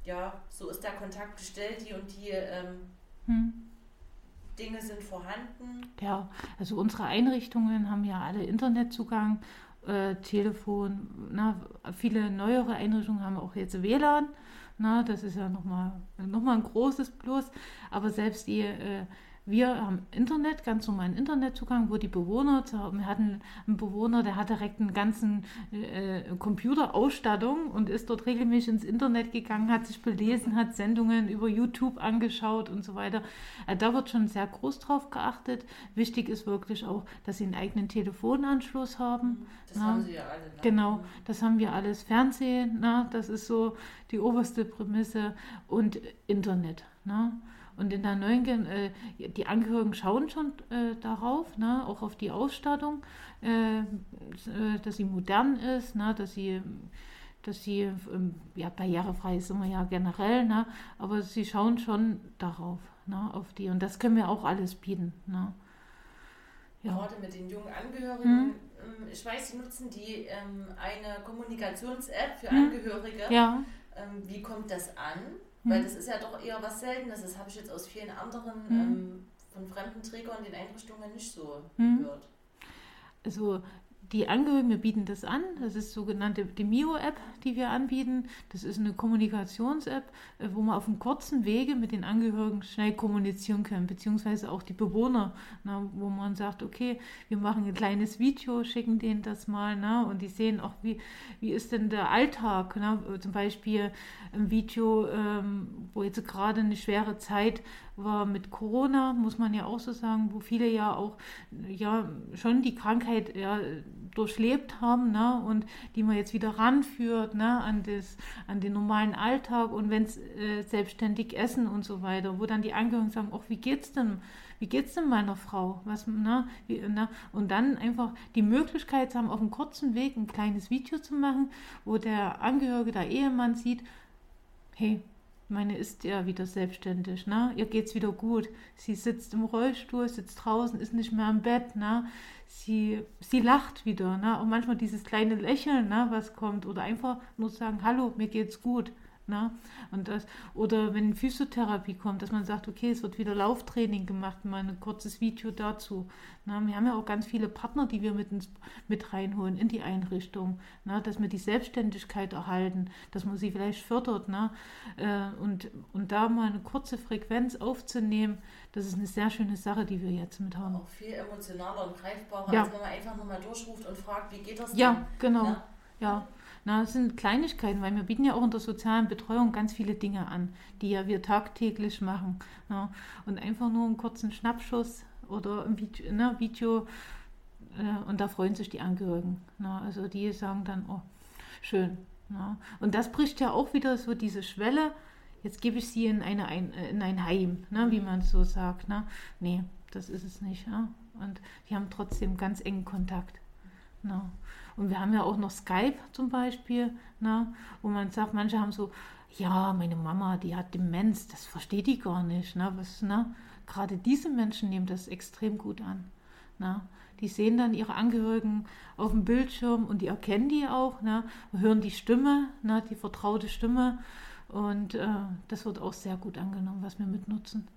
ja, so ist der Kontakt gestellt, die und die ähm, hm. Dinge sind vorhanden. Ja, also unsere Einrichtungen haben ja alle Internetzugang, äh, Telefon, na, viele neuere Einrichtungen haben auch jetzt WLAN. Na, das ist ja nochmal noch mal ein großes Plus. Aber selbst die äh, wir haben Internet, ganz normalen Internetzugang, wo die Bewohner, wir hatten einen Bewohner, der hat direkt einen ganzen äh, Computerausstattung und ist dort regelmäßig ins Internet gegangen, hat sich belesen, hat Sendungen über YouTube angeschaut und so weiter. Äh, da wird schon sehr groß drauf geachtet. Wichtig ist wirklich auch, dass sie einen eigenen Telefonanschluss haben. Das na, haben sie ja alle. Ne? Genau, das haben wir alles. Fernsehen, na, das ist so die oberste Prämisse und Internet. Na. Und in der neuen, äh, die Angehörigen schauen schon äh, darauf, ne, auch auf die Ausstattung, äh, äh dass sie modern ist, ne, dass sie, dass sie ähm, ja, barrierefrei ist immer ja generell, ne, aber sie schauen schon darauf, ne, auf die. Und das können wir auch alles bieten. Ne. Ja. Gerade mit den jungen Angehörigen. Hm. Ich weiß, Sie nutzen die ähm, eine Kommunikations-App für hm. Angehörige. Ja. Ähm, wie kommt das an? Weil mhm. das ist ja doch eher was Seltenes. Das habe ich jetzt aus vielen anderen mhm. ähm, von fremden Trägern in den Einrichtungen nicht so mhm. gehört. Also die Angehörigen, wir bieten das an. Das ist sogenannte die Mio-App, die wir anbieten. Das ist eine Kommunikations-App, äh, wo man auf einem kurzen Wege mit den Angehörigen schnell kommunizieren kann, beziehungsweise auch die Bewohner, na, wo man sagt, okay, wir machen ein kleines Video, schicken denen das mal, na, und die sehen auch, wie, wie ist denn der Alltag. Na, zum Beispiel ein Video, ähm, wo jetzt gerade eine schwere Zeit war mit Corona, muss man ja auch so sagen, wo viele ja auch ja schon die Krankheit ja, durchlebt haben ne, und die man jetzt wieder ranführt ne, an, das, an den normalen Alltag und wenn es äh, selbstständig essen und so weiter, wo dann die Angehörigen sagen, ach, wie geht's denn? Wie geht's denn meiner Frau? Was, ne, wie, ne? Und dann einfach die Möglichkeit haben, auf einem kurzen Weg ein kleines Video zu machen, wo der Angehörige, der Ehemann sieht, hey, meine ist ja wieder selbstständig, ne? Ihr geht's wieder gut. Sie sitzt im Rollstuhl, sitzt draußen, ist nicht mehr im Bett, ne? Sie, sie lacht wieder, ne? Und manchmal dieses kleine Lächeln, ne, was kommt, oder einfach nur sagen, hallo, mir geht's gut. Ne? Und das, oder wenn Physiotherapie kommt, dass man sagt, okay, es wird wieder Lauftraining gemacht, mal ein kurzes Video dazu. Ne? Wir haben ja auch ganz viele Partner, die wir mit, ins, mit reinholen in die Einrichtung, ne? dass wir die Selbstständigkeit erhalten, dass man sie vielleicht fördert. Ne? Äh, und, und da mal eine kurze Frequenz aufzunehmen, das ist eine sehr schöne Sache, die wir jetzt mit haben. Auch viel emotionaler und greifbarer, ja. als wenn man einfach nochmal durchruft und fragt, wie geht das denn? Ja, genau. Ne? Ja. Na, das sind Kleinigkeiten, weil wir bieten ja auch in der sozialen Betreuung ganz viele Dinge an, die ja wir tagtäglich machen. Na. Und einfach nur einen kurzen Schnappschuss oder ein Video, ne, Video äh, und da freuen sich die Angehörigen. Na. Also die sagen dann, oh, schön. Und das bricht ja auch wieder so diese Schwelle, jetzt gebe ich sie in, eine, ein, in ein Heim, ne, wie man so sagt. Ne. Nee, das ist es nicht. Ne. Und die haben trotzdem ganz engen Kontakt. Na. Und wir haben ja auch noch Skype zum Beispiel, ne, wo man sagt, manche haben so, ja, meine Mama, die hat Demenz, das versteht die gar nicht. Ne, was, ne? Gerade diese Menschen nehmen das extrem gut an. Ne? Die sehen dann ihre Angehörigen auf dem Bildschirm und die erkennen die auch, ne? hören die Stimme, ne? die vertraute Stimme. Und äh, das wird auch sehr gut angenommen, was wir mitnutzen.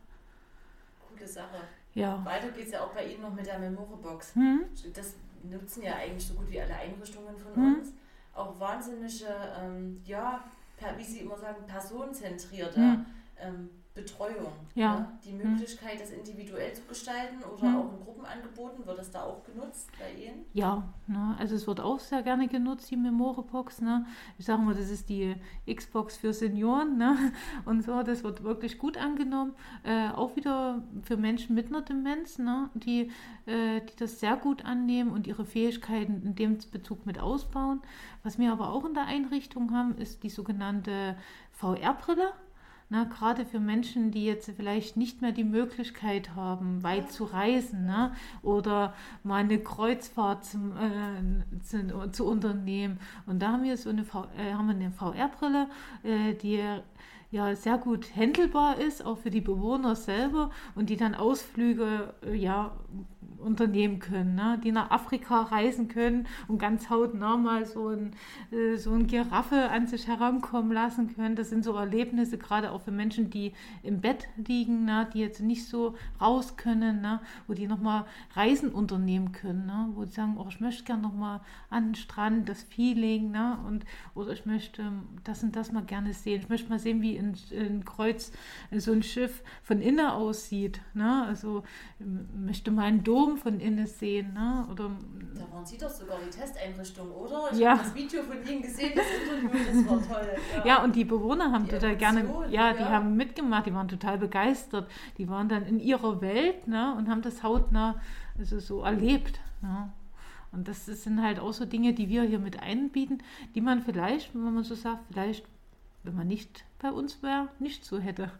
Gute Sache. Ja. Weiter geht es ja auch bei Ihnen noch mit der Memoriebox. Hm? Das nutzen ja eigentlich so gut wie alle Einrichtungen von mhm. uns. Auch wahnsinnige, ähm, ja, per, wie Sie immer sagen, personenzentrierte mhm. ähm, Betreuung. Ja. Ne? Die Möglichkeit, das individuell zu gestalten oder mhm. auch in Gruppen angeboten, wird das da auch genutzt bei Ihnen? Ja, ne, also es wird auch sehr gerne genutzt, die Memore-Box. Ne? Ich sage mal, das ist die Xbox für Senioren ne? und so, das wird wirklich gut angenommen. Äh, auch wieder für Menschen mit einer Demenz, ne? die, äh, die das sehr gut annehmen und ihre Fähigkeiten in dem Bezug mit ausbauen. Was wir aber auch in der Einrichtung haben, ist die sogenannte VR-Brille. Na, gerade für Menschen, die jetzt vielleicht nicht mehr die Möglichkeit haben, weit zu reisen ne? oder mal eine Kreuzfahrt zum, äh, zu, zu, unternehmen. Und da haben wir so eine, äh, eine VR-Brille, äh, die ja sehr gut händelbar ist, auch für die Bewohner selber und die dann Ausflüge äh, ja unternehmen können, ne? die nach Afrika reisen können und ganz hautnah mal so ein, äh, so ein Giraffe an sich herankommen lassen können. Das sind so Erlebnisse, gerade auch für Menschen, die im Bett liegen, ne? die jetzt nicht so raus können, ne? wo die nochmal Reisen unternehmen können, ne? wo die sagen, oh, ich möchte gerne nochmal an den Strand, das Feeling, ne? und, oder ich möchte das und das mal gerne sehen. Ich möchte mal sehen, wie ein, ein Kreuz, so ein Schiff von innen aussieht. Ne? Also möchte mal einen Dom von innen sehen. Ne? Oder, da waren Sie doch sogar die Testeinrichtung, oder? Ich ja. habe das Video von Ihnen gesehen, das Interview, das war toll. Ja, ja und die Bewohner haben die total gerne, ja, die ja. haben mitgemacht, die waren total begeistert. Die waren dann in ihrer Welt ne? und haben das hautnah also so erlebt. Ne? Und das sind halt auch so Dinge, die wir hier mit einbieten, die man vielleicht, wenn man so sagt, vielleicht, wenn man nicht bei uns wäre, nicht so hätte.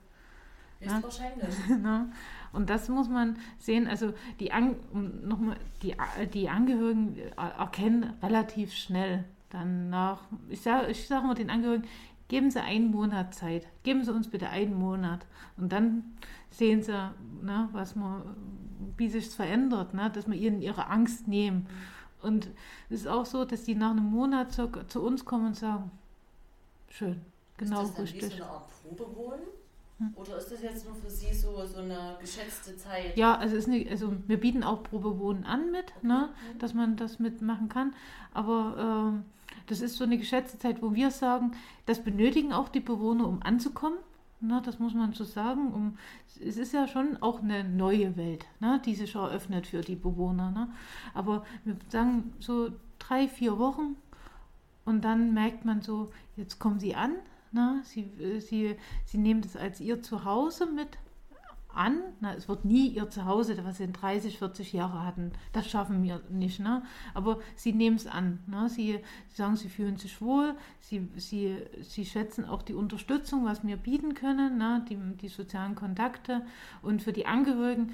Ist wahrscheinlich. Und das muss man sehen. Also die, An nochmal, die, die Angehörigen erkennen relativ schnell dann nach, ich sage ich sag mal den Angehörigen, geben Sie einen Monat Zeit. Geben Sie uns bitte einen Monat. Und dann sehen Sie, ne, was man, wie sich es verändert, ne, dass wir ihnen ihre Angst nehmen. Und es ist auch so, dass die nach einem Monat zu, zu uns kommen und sagen, schön, genau ist das dann richtig. Wie so eine Art Probewohnen? Oder ist das jetzt nur für Sie so, so eine geschätzte Zeit? Ja, also, ist nicht, also wir bieten auch Probewohnen an mit, okay. ne, mhm. dass man das mitmachen kann. Aber ähm, das ist so eine geschätzte Zeit, wo wir sagen, das benötigen auch die Bewohner, um anzukommen. Na, das muss man so sagen. Um, es ist ja schon auch eine neue Welt, ne, die sich eröffnet für die Bewohner. Ne? Aber wir sagen so drei, vier Wochen und dann merkt man so, jetzt kommen sie an, na, sie, äh, sie, sie nehmen das als ihr Zuhause mit an. Na, es wird nie ihr Zuhause, was sie in 30, 40 Jahre hatten. Das schaffen wir nicht. Ne? Aber sie nehmen es an. Ne? Sie, sie sagen, sie fühlen sich wohl. Sie, sie, sie schätzen auch die Unterstützung, was wir bieten können, ne? die, die sozialen Kontakte. Und für die Angehörigen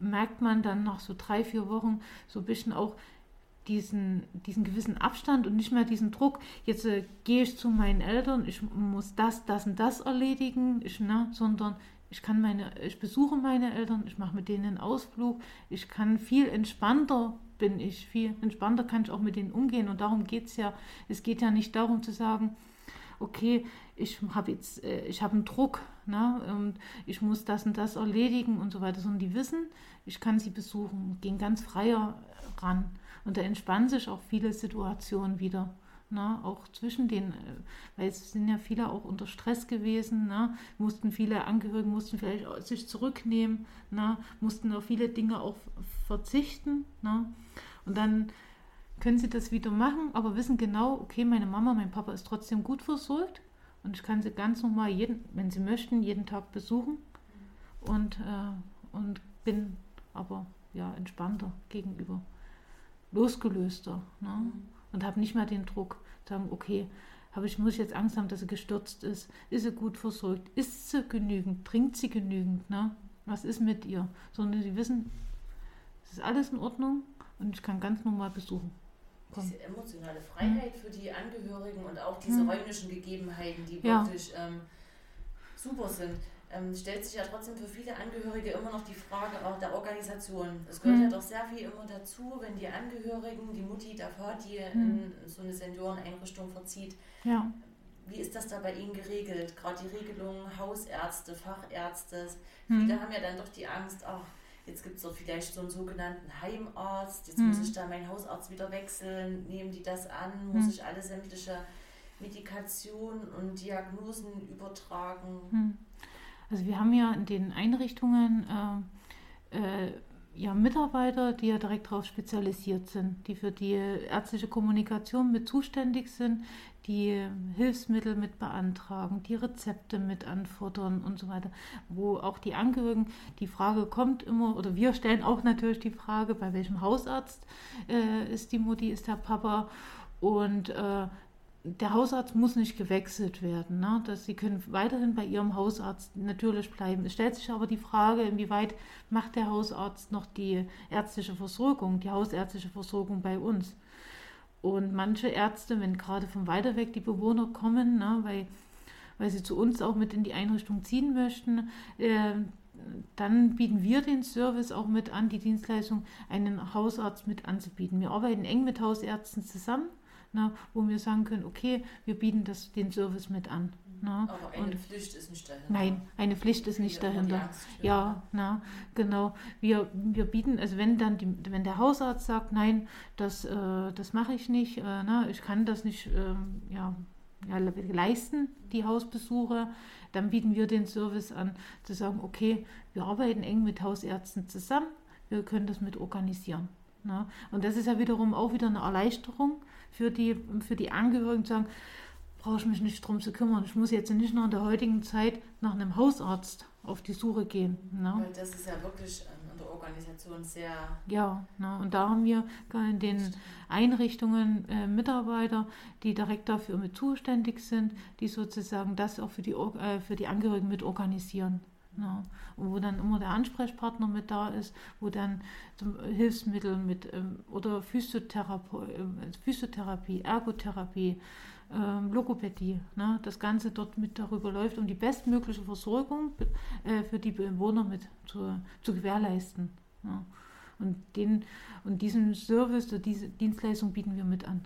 merkt man dann nach so drei, vier Wochen so ein bisschen auch, diesen, diesen gewissen Abstand und nicht mehr diesen Druck, jetzt äh, gehe ich zu meinen Eltern, ich muss das, das und das erledigen, ich, ne, sondern ich kann meine, ich besuche meine Eltern, ich mache mit denen einen Ausflug, ich kann viel entspannter bin ich, viel entspannter kann ich auch mit denen umgehen und darum geht es ja, es geht ja nicht darum zu sagen, okay, ich habe jetzt, äh, ich habe einen Druck, ne? und ich muss das und das erledigen und so weiter, sondern die wissen, ich kann sie besuchen, gehen ganz freier ran. Und da entspannen sich auch viele Situationen wieder. Ne, auch zwischen den, äh, weil es sind ja viele auch unter Stress gewesen, ne, mussten viele Angehörige mussten vielleicht sich zurücknehmen, ne, mussten auf viele Dinge auch verzichten. Ne, und dann können sie das wieder machen, aber wissen genau, okay, meine Mama, mein Papa ist trotzdem gut versorgt und ich kann sie ganz normal, jeden, wenn sie möchten, jeden Tag besuchen und, äh, und bin aber ja entspannter gegenüber, losgelöster. Ne? Mhm und habe nicht mehr den Druck, sagen, okay, aber ich muss jetzt Angst haben, dass sie gestürzt ist. Ist sie gut versorgt? Ist sie genügend? Trinkt sie genügend? Ne? Was ist mit ihr? Sondern sie wissen, es ist alles in Ordnung und ich kann ganz normal besuchen. Komm. Diese emotionale Freiheit hm. für die Angehörigen und auch diese hm. räumlichen Gegebenheiten, die ja. wirklich ähm, super sind ähm, stellt sich ja trotzdem für viele Angehörige immer noch die Frage auch der Organisation. Es gehört mhm. ja doch sehr viel immer dazu, wenn die Angehörigen, die Mutti, der Vati mhm. in so eine Senioreneinrichtung verzieht. Ja. Wie ist das da bei Ihnen geregelt? Gerade die Regelungen Hausärzte, Fachärzte. Mhm. Viele haben ja dann doch die Angst, ach, jetzt gibt es doch vielleicht so einen sogenannten Heimarzt, jetzt muss mhm. ich da meinen Hausarzt wieder wechseln, nehmen die das an, muss mhm. ich alle sämtliche Medikationen und Diagnosen übertragen. Also wir haben ja in den Einrichtungen äh, äh, ja Mitarbeiter, die ja direkt darauf spezialisiert sind, die für die ärztliche Kommunikation mit zuständig sind, die Hilfsmittel mit beantragen, die Rezepte mit anfordern und so weiter, wo auch die Angehörigen, die Frage kommt immer, oder wir stellen auch natürlich die Frage, bei welchem Hausarzt äh, ist die Mutti, ist der Papa? Und äh, der Hausarzt muss nicht gewechselt werden. Ne? Dass sie können weiterhin bei ihrem Hausarzt natürlich bleiben. Es stellt sich aber die Frage, inwieweit macht der Hausarzt noch die ärztliche Versorgung, die hausärztliche Versorgung bei uns. Und manche Ärzte, wenn gerade von weiter weg die Bewohner kommen, ne, weil, weil sie zu uns auch mit in die Einrichtung ziehen möchten, äh, dann bieten wir den Service auch mit an, die Dienstleistung, einen Hausarzt mit anzubieten. Wir arbeiten eng mit Hausärzten zusammen na, wo wir sagen können, okay, wir bieten das, den Service mit an. Na, Aber eine und, Pflicht ist nicht dahinter. Nein, eine Pflicht ist nicht dahinter. Ja, na, genau. Wir, wir bieten, also wenn dann die, wenn der Hausarzt sagt, nein, das, äh, das mache ich nicht, äh, na, ich kann das nicht äh, ja, ja, leisten, die Hausbesuche, dann bieten wir den Service an, zu sagen, okay, wir arbeiten eng mit Hausärzten zusammen, wir können das mit organisieren. Na? Und das ist ja wiederum auch wieder eine Erleichterung, für die, für die Angehörigen zu sagen, brauche ich mich nicht drum zu kümmern. Ich muss jetzt nicht noch in der heutigen Zeit nach einem Hausarzt auf die Suche gehen. Ne? Weil das ist ja wirklich ähm, in der Organisation sehr. Ja, ne? und da haben wir in den Einrichtungen äh, Mitarbeiter, die direkt dafür mit zuständig sind, die sozusagen das auch für die, äh, für die Angehörigen mit organisieren. Ja, wo dann immer der Ansprechpartner mit da ist, wo dann Hilfsmittel mit ähm, oder Physiotherapie, äh, Physiotherapie Ergotherapie, ähm, Logopädie, ne, das Ganze dort mit darüber läuft, um die bestmögliche Versorgung äh, für die Bewohner mit zu, zu gewährleisten. Ja. Und, den, und diesen Service, diese Dienstleistung bieten wir mit an.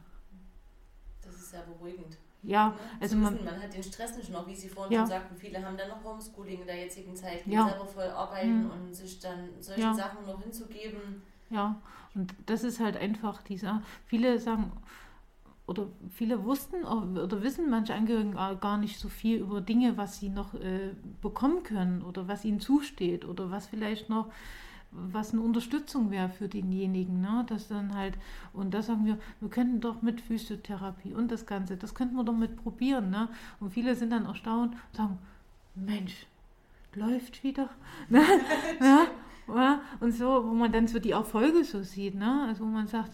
Das ist sehr beruhigend. Ja, also man, wissen, man hat den Stress nicht noch, wie Sie vorhin ja. schon sagten. Viele haben dann noch Homeschooling in der jetzigen Zeit, die ja. selber voll arbeiten mhm. und sich dann solchen ja. Sachen noch hinzugeben. Ja, und das ist halt einfach dieser. Viele sagen, oder viele wussten oder wissen manche Angehörigen gar nicht so viel über Dinge, was sie noch äh, bekommen können oder was ihnen zusteht oder was vielleicht noch was eine Unterstützung wäre für denjenigen, ne? Das dann halt, und da sagen wir, wir könnten doch mit Physiotherapie und das Ganze, das könnten wir doch mit probieren, ne? Und viele sind dann erstaunt und sagen, Mensch, läuft wieder. ne? ja, und so, wo man dann so die Erfolge so sieht, ne? Also wo man sagt,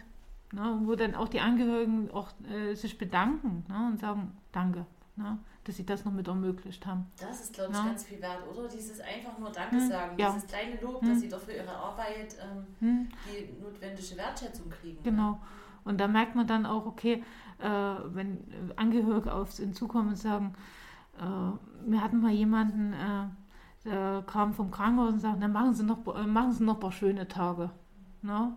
ne? wo dann auch die Angehörigen auch äh, sich bedanken ne? und sagen, danke. Ne? Dass sie das noch mit ermöglicht haben. Das ist, glaube ich, ja. ganz viel wert, oder? Dieses einfach nur Danke hm. sagen, ja. dieses kleine Lob, hm. dass sie doch für ihre Arbeit ähm, hm. die notwendige Wertschätzung kriegen. Genau. Ja. Und da merkt man dann auch, okay, äh, wenn Angehörige auf uns zukommen und sagen, äh, wir hatten mal jemanden, äh, der kam vom Krankenhaus und sagt, dann machen Sie noch, äh, machen Sie noch ein paar schöne Tage. Ne?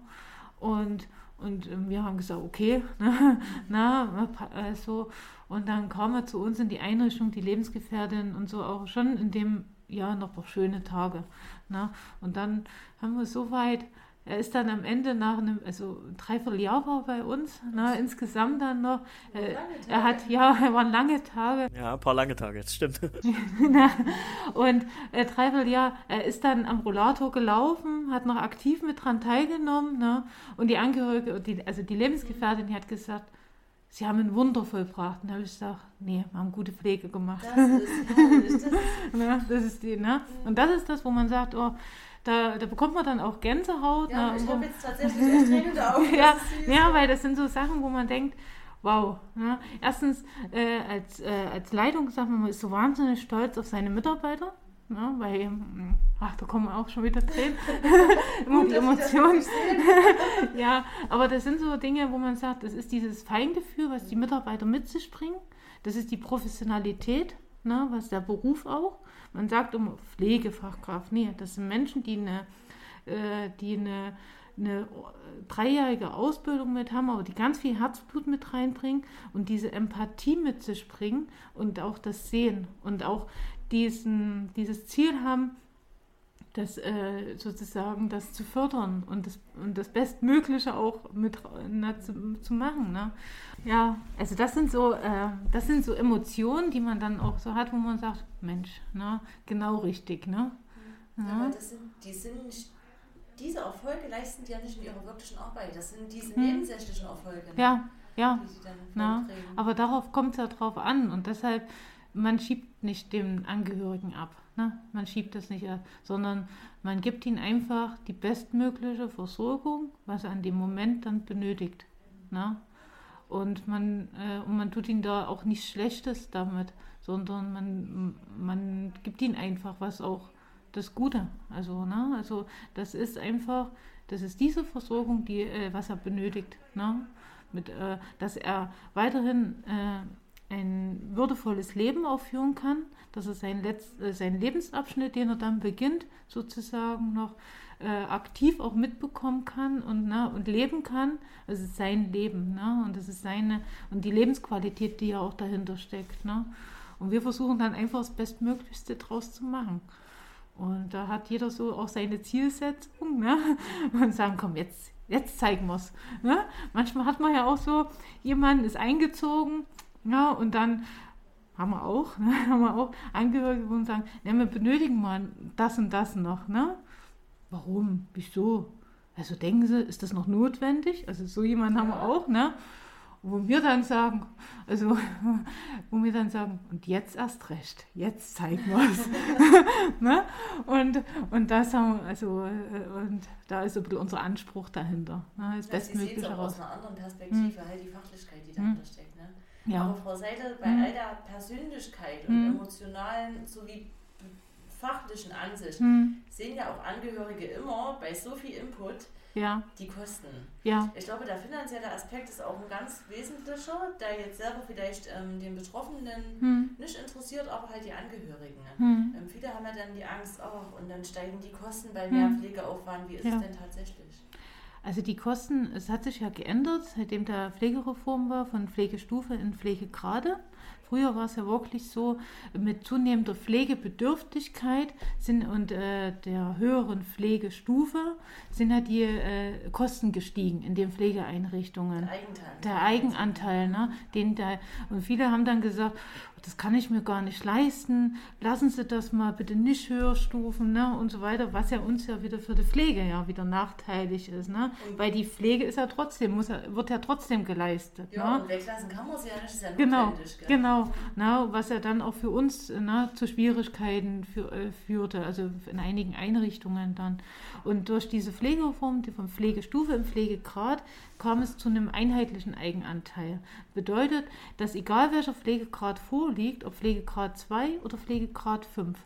Und Und äh, wir haben gesagt, okay, na, äh, so. Und dann kam er zu uns in die Einrichtung, die Lebensgefährtin und so auch schon in dem Jahr noch schöne Tage. Ne? Und dann haben wir so weit er ist dann am Ende nach einem, also ein Dreivierteljahr war bei uns, ne, insgesamt dann noch. Äh, er hat, ja, er waren lange Tage. Ja, ein paar lange Tage, das stimmt. und äh, Dreivierteljahr, er ist dann am Rollator gelaufen, hat noch aktiv mit dran teilgenommen. Ne, und die Angehörige, die, also die Lebensgefährtin, die hat gesagt, Sie haben ein Wunder vollbracht. Und da habe ich gesagt, nee, wir haben gute Pflege gemacht. Das ist, herrlich, das ist, ne, das ist die, ne? Und das ist das, wo man sagt, oh, da, da bekommt man dann auch Gänsehaut. Ja, ne, ich habe jetzt tatsächlich echt drängende Augen. ja, ja, weil das sind so Sachen, wo man denkt, wow. Ne? Erstens, äh, als, äh, als Leitung, sagt man, man ist so wahnsinnig stolz auf seine Mitarbeiter. Ne? Weil, hm, ach, da kommen auch schon wieder Tränen. Immer die Emotionen. ja, aber das sind so Dinge, wo man sagt, das ist dieses Feingefühl, was die Mitarbeiter mit sich bringen. Das ist die Professionalität, ne? was der Beruf auch. Man sagt immer Pflegefachkraft. Nee, das sind Menschen, die eine, äh, die eine, eine dreijährige Ausbildung mit haben, aber die ganz viel Herzblut mit reinbringen und diese Empathie mit sich bringen und auch das Sehen und auch diesen, dieses Ziel haben, das äh, sozusagen das zu fördern und das, und das Bestmögliche auch mit na, zu, zu machen. Ne? Ja, also das sind so, äh, das sind so Emotionen, die man dann auch so hat, wo man sagt, Mensch, ne, genau richtig, ne? Ja. Aber das sind, die sind diese Erfolge leisten die ja nicht in ihrer wirklichen Arbeit. Das sind diese hm. nebensächlichen Erfolge. Ne? Ja, ja. Na, aber darauf kommt es ja drauf an und deshalb, man schiebt nicht den Angehörigen ab. Ne? Man schiebt das nicht, sondern man gibt ihnen einfach die bestmögliche Versorgung, was er an dem Moment dann benötigt. Ne? Und man, äh, und man tut ihnen da auch nichts Schlechtes damit, sondern man, man gibt ihnen einfach was auch das Gute. Also, ne? also das ist einfach, das ist diese Versorgung, die, äh, was er benötigt. Ne? Mit, äh, dass er weiterhin äh, ein würdevolles Leben aufführen kann, dass er sein Letz-, äh, seinen Lebensabschnitt, den er dann beginnt, sozusagen noch äh, aktiv auch mitbekommen kann und, ne, und leben kann. Es ist sein Leben ne? und das ist seine und die Lebensqualität, die ja auch dahinter steckt. Ne? Und wir versuchen dann einfach das Bestmöglichste draus zu machen. Und da hat jeder so auch seine Zielsetzung ne? und sagen, komm, jetzt, jetzt zeigen wir es. Ne? Manchmal hat man ja auch so, jemand ist eingezogen ja, und dann haben wir auch, ne, haben wir auch Angehörige, die sagen, ja, wir benötigen mal das und das noch. Ne? Warum? Wieso? Also denken Sie, ist das noch notwendig? Also so jemanden haben wir auch, ne? Wo wir dann sagen, also wo wir dann sagen, und jetzt erst recht, jetzt zeigen wir es. ne? und, und das haben wir, also äh, und da ist ein bisschen unser Anspruch dahinter. Ne? Das ja, Bestmögliche aus einer anderen Perspektive, hm. halt die Fachlichkeit, die dahinter hm. steckt. Ne? Ja. Aber Frau Seidel, bei hm. all der Persönlichkeit und hm. emotionalen sowie fachlichen Ansicht hm. sehen ja auch Angehörige immer bei so viel Input ja. die Kosten. Ja. Ich glaube, der finanzielle Aspekt ist auch ein ganz wesentlicher, der jetzt selber vielleicht ähm, den Betroffenen hm. nicht interessiert, aber halt die Angehörigen. Hm. Ähm, viele haben ja dann die Angst, auch und dann steigen die Kosten bei mehr hm. Pflegeaufwand. Wie ist es denn tatsächlich? Also die Kosten, es hat sich ja geändert, seitdem der Pflegereform war, von Pflegestufe in Pflegegrade. Früher war es ja wirklich so, mit zunehmender Pflegebedürftigkeit sind, und äh, der höheren Pflegestufe sind halt die äh, Kosten gestiegen in den Pflegeeinrichtungen. Der Eigenanteil. Der Eigenanteil, ne? Den da, und viele haben dann gesagt, das kann ich mir gar nicht leisten, lassen Sie das mal bitte nicht höher stufen ne, und so weiter, was ja uns ja wieder für die Pflege ja wieder nachteilig ist. Ne? Weil die Pflege ist ja trotzdem, muss ja, wird ja trotzdem geleistet. Ja, ne? und weglassen kann man sie ja nicht, ist ja Genau, gell? genau ne, was ja dann auch für uns ne, zu Schwierigkeiten für, äh, führte, also in einigen Einrichtungen dann. Und durch diese Pflegereform, die von Pflegestufe im Pflegegrad, kam es zu einem einheitlichen Eigenanteil. Bedeutet, dass egal welcher Pflegegrad vorliegt, ob Pflegegrad 2 oder Pflegegrad 5,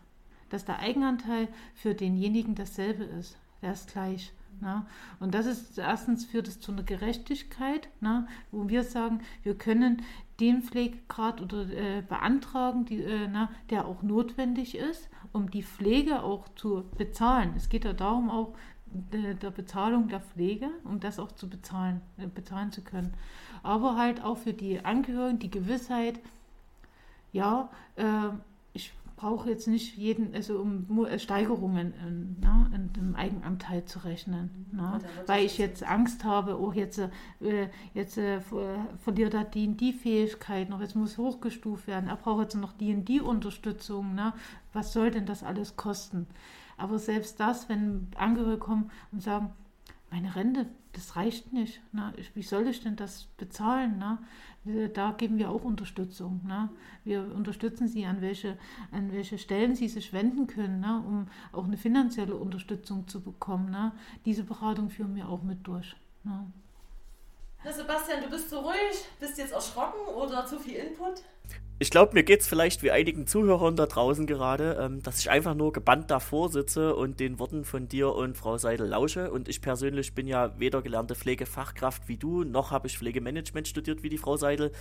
dass der Eigenanteil für denjenigen dasselbe ist. Der ist gleich. Na? Und das ist erstens führt es zu einer Gerechtigkeit, na? wo wir sagen, wir können den Pflegegrad oder äh, beantragen, die, äh, na, der auch notwendig ist, um die Pflege auch zu bezahlen. Es geht ja darum auch, der Bezahlung der Pflege, um das auch zu bezahlen, äh, bezahlen zu können. Aber halt auch für die Angehörigen die Gewissheit, ja, äh, brauche jetzt nicht jeden, also um Steigerungen in, na, in dem Eigenanteil zu rechnen. Na, weil ich jetzt Angst habe, oh, jetzt, äh, jetzt äh, verliert er die und die Fähigkeit noch, jetzt muss hochgestuft werden, er braucht jetzt noch die und die Unterstützung. Na, was soll denn das alles kosten? Aber selbst das, wenn Angehörige kommen und sagen, meine Rente, das reicht nicht. Ne? Wie soll ich denn das bezahlen? Ne? Da geben wir auch Unterstützung. Ne? Wir unterstützen sie, an welche, an welche Stellen sie sich wenden können, ne? um auch eine finanzielle Unterstützung zu bekommen. Ne? Diese Beratung führen wir auch mit durch. Ne? Sebastian, du bist so ruhig, bist jetzt erschrocken oder zu viel Input? Ich glaube, mir geht es vielleicht wie einigen Zuhörern da draußen gerade, ähm, dass ich einfach nur gebannt davor sitze und den Worten von dir und Frau Seidel lausche. Und ich persönlich bin ja weder gelernte Pflegefachkraft wie du, noch habe ich Pflegemanagement studiert wie die Frau Seidel.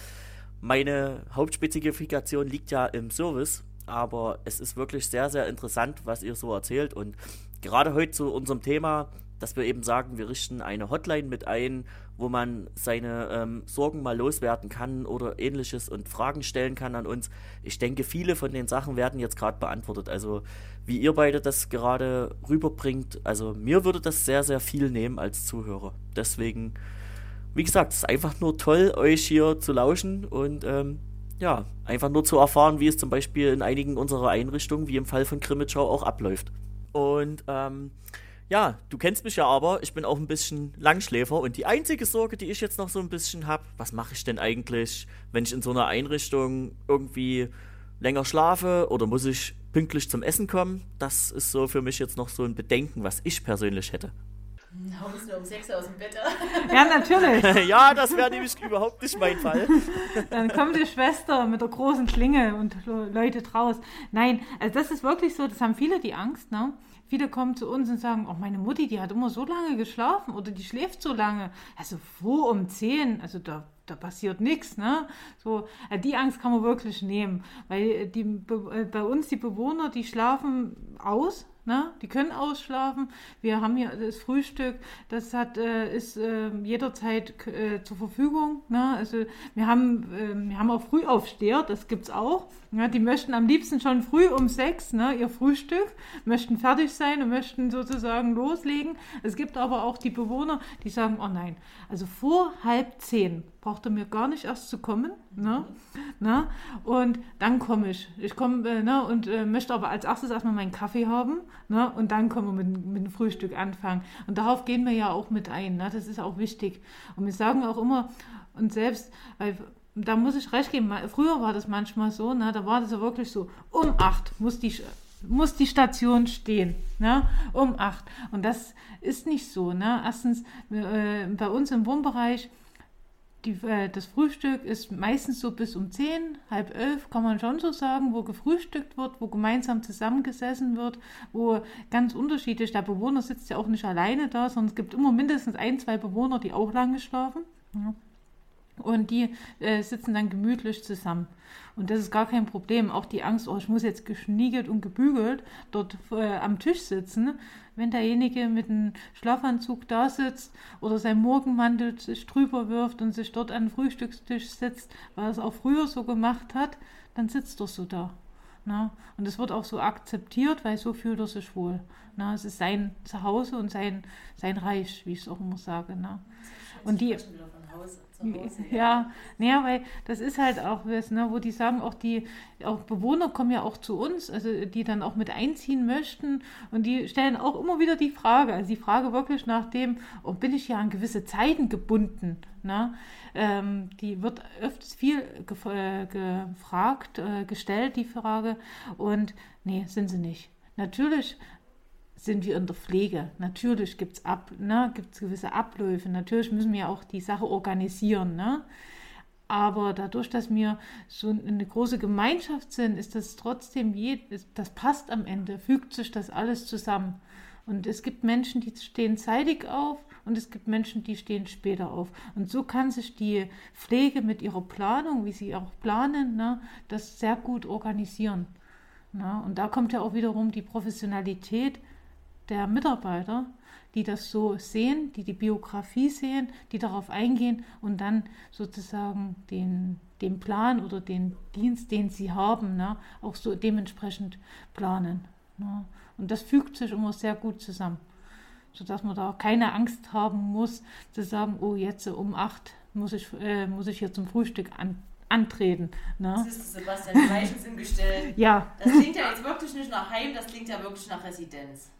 Meine Hauptspezifikation liegt ja im Service, aber es ist wirklich sehr, sehr interessant, was ihr so erzählt. Und gerade heute zu unserem Thema, dass wir eben sagen, wir richten eine Hotline mit ein, wo man seine ähm, Sorgen mal loswerden kann oder ähnliches und Fragen stellen kann an uns. Ich denke, viele von den Sachen werden jetzt gerade beantwortet. Also wie ihr beide das gerade rüberbringt, also mir würde das sehr, sehr viel nehmen als Zuhörer. Deswegen, wie gesagt, es ist einfach nur toll, euch hier zu lauschen und ähm, ja, einfach nur zu erfahren, wie es zum Beispiel in einigen unserer Einrichtungen, wie im Fall von Krimitschau, auch abläuft. Und ähm, ja, du kennst mich ja aber, ich bin auch ein bisschen Langschläfer und die einzige Sorge, die ich jetzt noch so ein bisschen habe, was mache ich denn eigentlich, wenn ich in so einer Einrichtung irgendwie länger schlafe oder muss ich pünktlich zum Essen kommen? Das ist so für mich jetzt noch so ein Bedenken, was ich persönlich hätte. Haust du um sechs aus dem Bett? Ja, natürlich. ja, das wäre nämlich überhaupt nicht mein Fall. Dann kommt die Schwester mit der großen Klinge und Leute draus. Nein, also das ist wirklich so, das haben viele die Angst, ne? Viele kommen zu uns und sagen, oh, meine Mutti, die hat immer so lange geschlafen oder die schläft so lange. Also wo um zehn? Also da, da passiert nichts, ne? So, äh, die Angst kann man wirklich nehmen, weil die, äh, bei uns die Bewohner, die schlafen aus, Ne? Die können ausschlafen. Wir haben hier das Frühstück, das hat, äh, ist äh, jederzeit äh, zur Verfügung. Ne? Also wir haben, ähm, wir haben auch Frühaufsteher, das gibt es auch. Ja, die möchten am liebsten schon früh um sechs ne, ihr Frühstück, möchten fertig sein und möchten sozusagen loslegen. Es gibt aber auch die Bewohner, die sagen, oh nein, also vor halb zehn braucht er mir gar nicht erst zu kommen. Ne? Ne? Und dann komme ich. Ich komme äh, ne, und äh, möchte aber als erstes erstmal meinen Kaffee haben ne? und dann können wir mit, mit dem Frühstück anfangen. Und darauf gehen wir ja auch mit ein. Ne? Das ist auch wichtig. Und wir sagen auch immer, und selbst, weil da muss ich recht geben, früher war das manchmal so, ne, da war das ja wirklich so, um acht muss die, muss die Station stehen, ne, um acht. Und das ist nicht so. Ne. Erstens, äh, bei uns im Wohnbereich, die, äh, das Frühstück ist meistens so bis um zehn, halb elf, kann man schon so sagen, wo gefrühstückt wird, wo gemeinsam zusammengesessen wird, wo ganz unterschiedlich, der Bewohner sitzt ja auch nicht alleine da, sondern es gibt immer mindestens ein, zwei Bewohner, die auch lange schlafen. Ja. Und die äh, sitzen dann gemütlich zusammen. Und das ist gar kein Problem. Auch die Angst, oh, ich muss jetzt geschniegelt und gebügelt dort äh, am Tisch sitzen. Wenn derjenige mit einem Schlafanzug da sitzt oder sein Morgenmantel sich drüber wirft und sich dort an den Frühstückstisch setzt, weil er es auch früher so gemacht hat, dann sitzt er so da. Na? Und es wird auch so akzeptiert, weil so fühlt er sich wohl. Na? Es ist sein Zuhause und sein, sein Reich, wie ich es auch immer sage. Na? Und die. Ja, naja, weil das ist halt auch was, ne, wo die sagen, auch die auch Bewohner kommen ja auch zu uns, also die dann auch mit einziehen möchten und die stellen auch immer wieder die Frage, also die Frage wirklich nach dem, oh, bin ich ja an gewisse Zeiten gebunden, ne? Ähm, die wird öfters viel gef äh, gefragt, äh, gestellt, die Frage und nee, sind sie nicht. Natürlich sind wir in der Pflege. Natürlich gibt es ne, gewisse Abläufe. Natürlich müssen wir auch die Sache organisieren. Ne? Aber dadurch, dass wir so eine große Gemeinschaft sind, ist das trotzdem, je, das passt am Ende, fügt sich das alles zusammen. Und es gibt Menschen, die stehen zeitig auf und es gibt Menschen, die stehen später auf. Und so kann sich die Pflege mit ihrer Planung, wie sie auch planen, ne, das sehr gut organisieren. Ne? Und da kommt ja auch wiederum die Professionalität der Mitarbeiter, die das so sehen, die die Biografie sehen, die darauf eingehen und dann sozusagen den, den Plan oder den Dienst, den sie haben, ne, auch so dementsprechend planen. Ne. Und das fügt sich immer sehr gut zusammen, sodass man da keine Angst haben muss, zu sagen, oh, jetzt um acht muss ich, äh, muss ich hier zum Frühstück an, antreten. Ne? Das ist Sebastian, die Weichen sind gestellt. Ja. Das klingt ja jetzt wirklich nicht nach Heim, das klingt ja wirklich nach Residenz.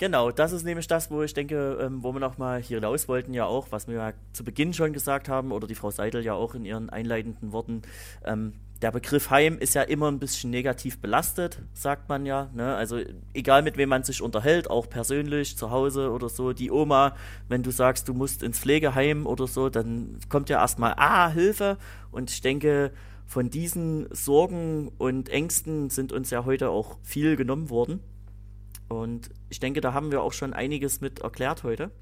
Genau, das ist nämlich das, wo ich denke, ähm, wo wir nochmal hier raus wollten, ja auch, was wir ja zu Beginn schon gesagt haben, oder die Frau Seidel ja auch in ihren einleitenden Worten. Ähm, der Begriff Heim ist ja immer ein bisschen negativ belastet, sagt man ja. Ne? Also egal mit wem man sich unterhält, auch persönlich, zu Hause oder so, die Oma, wenn du sagst, du musst ins Pflegeheim oder so, dann kommt ja erstmal, ah, Hilfe. Und ich denke, von diesen Sorgen und Ängsten sind uns ja heute auch viel genommen worden. Und ich denke, da haben wir auch schon einiges mit erklärt heute.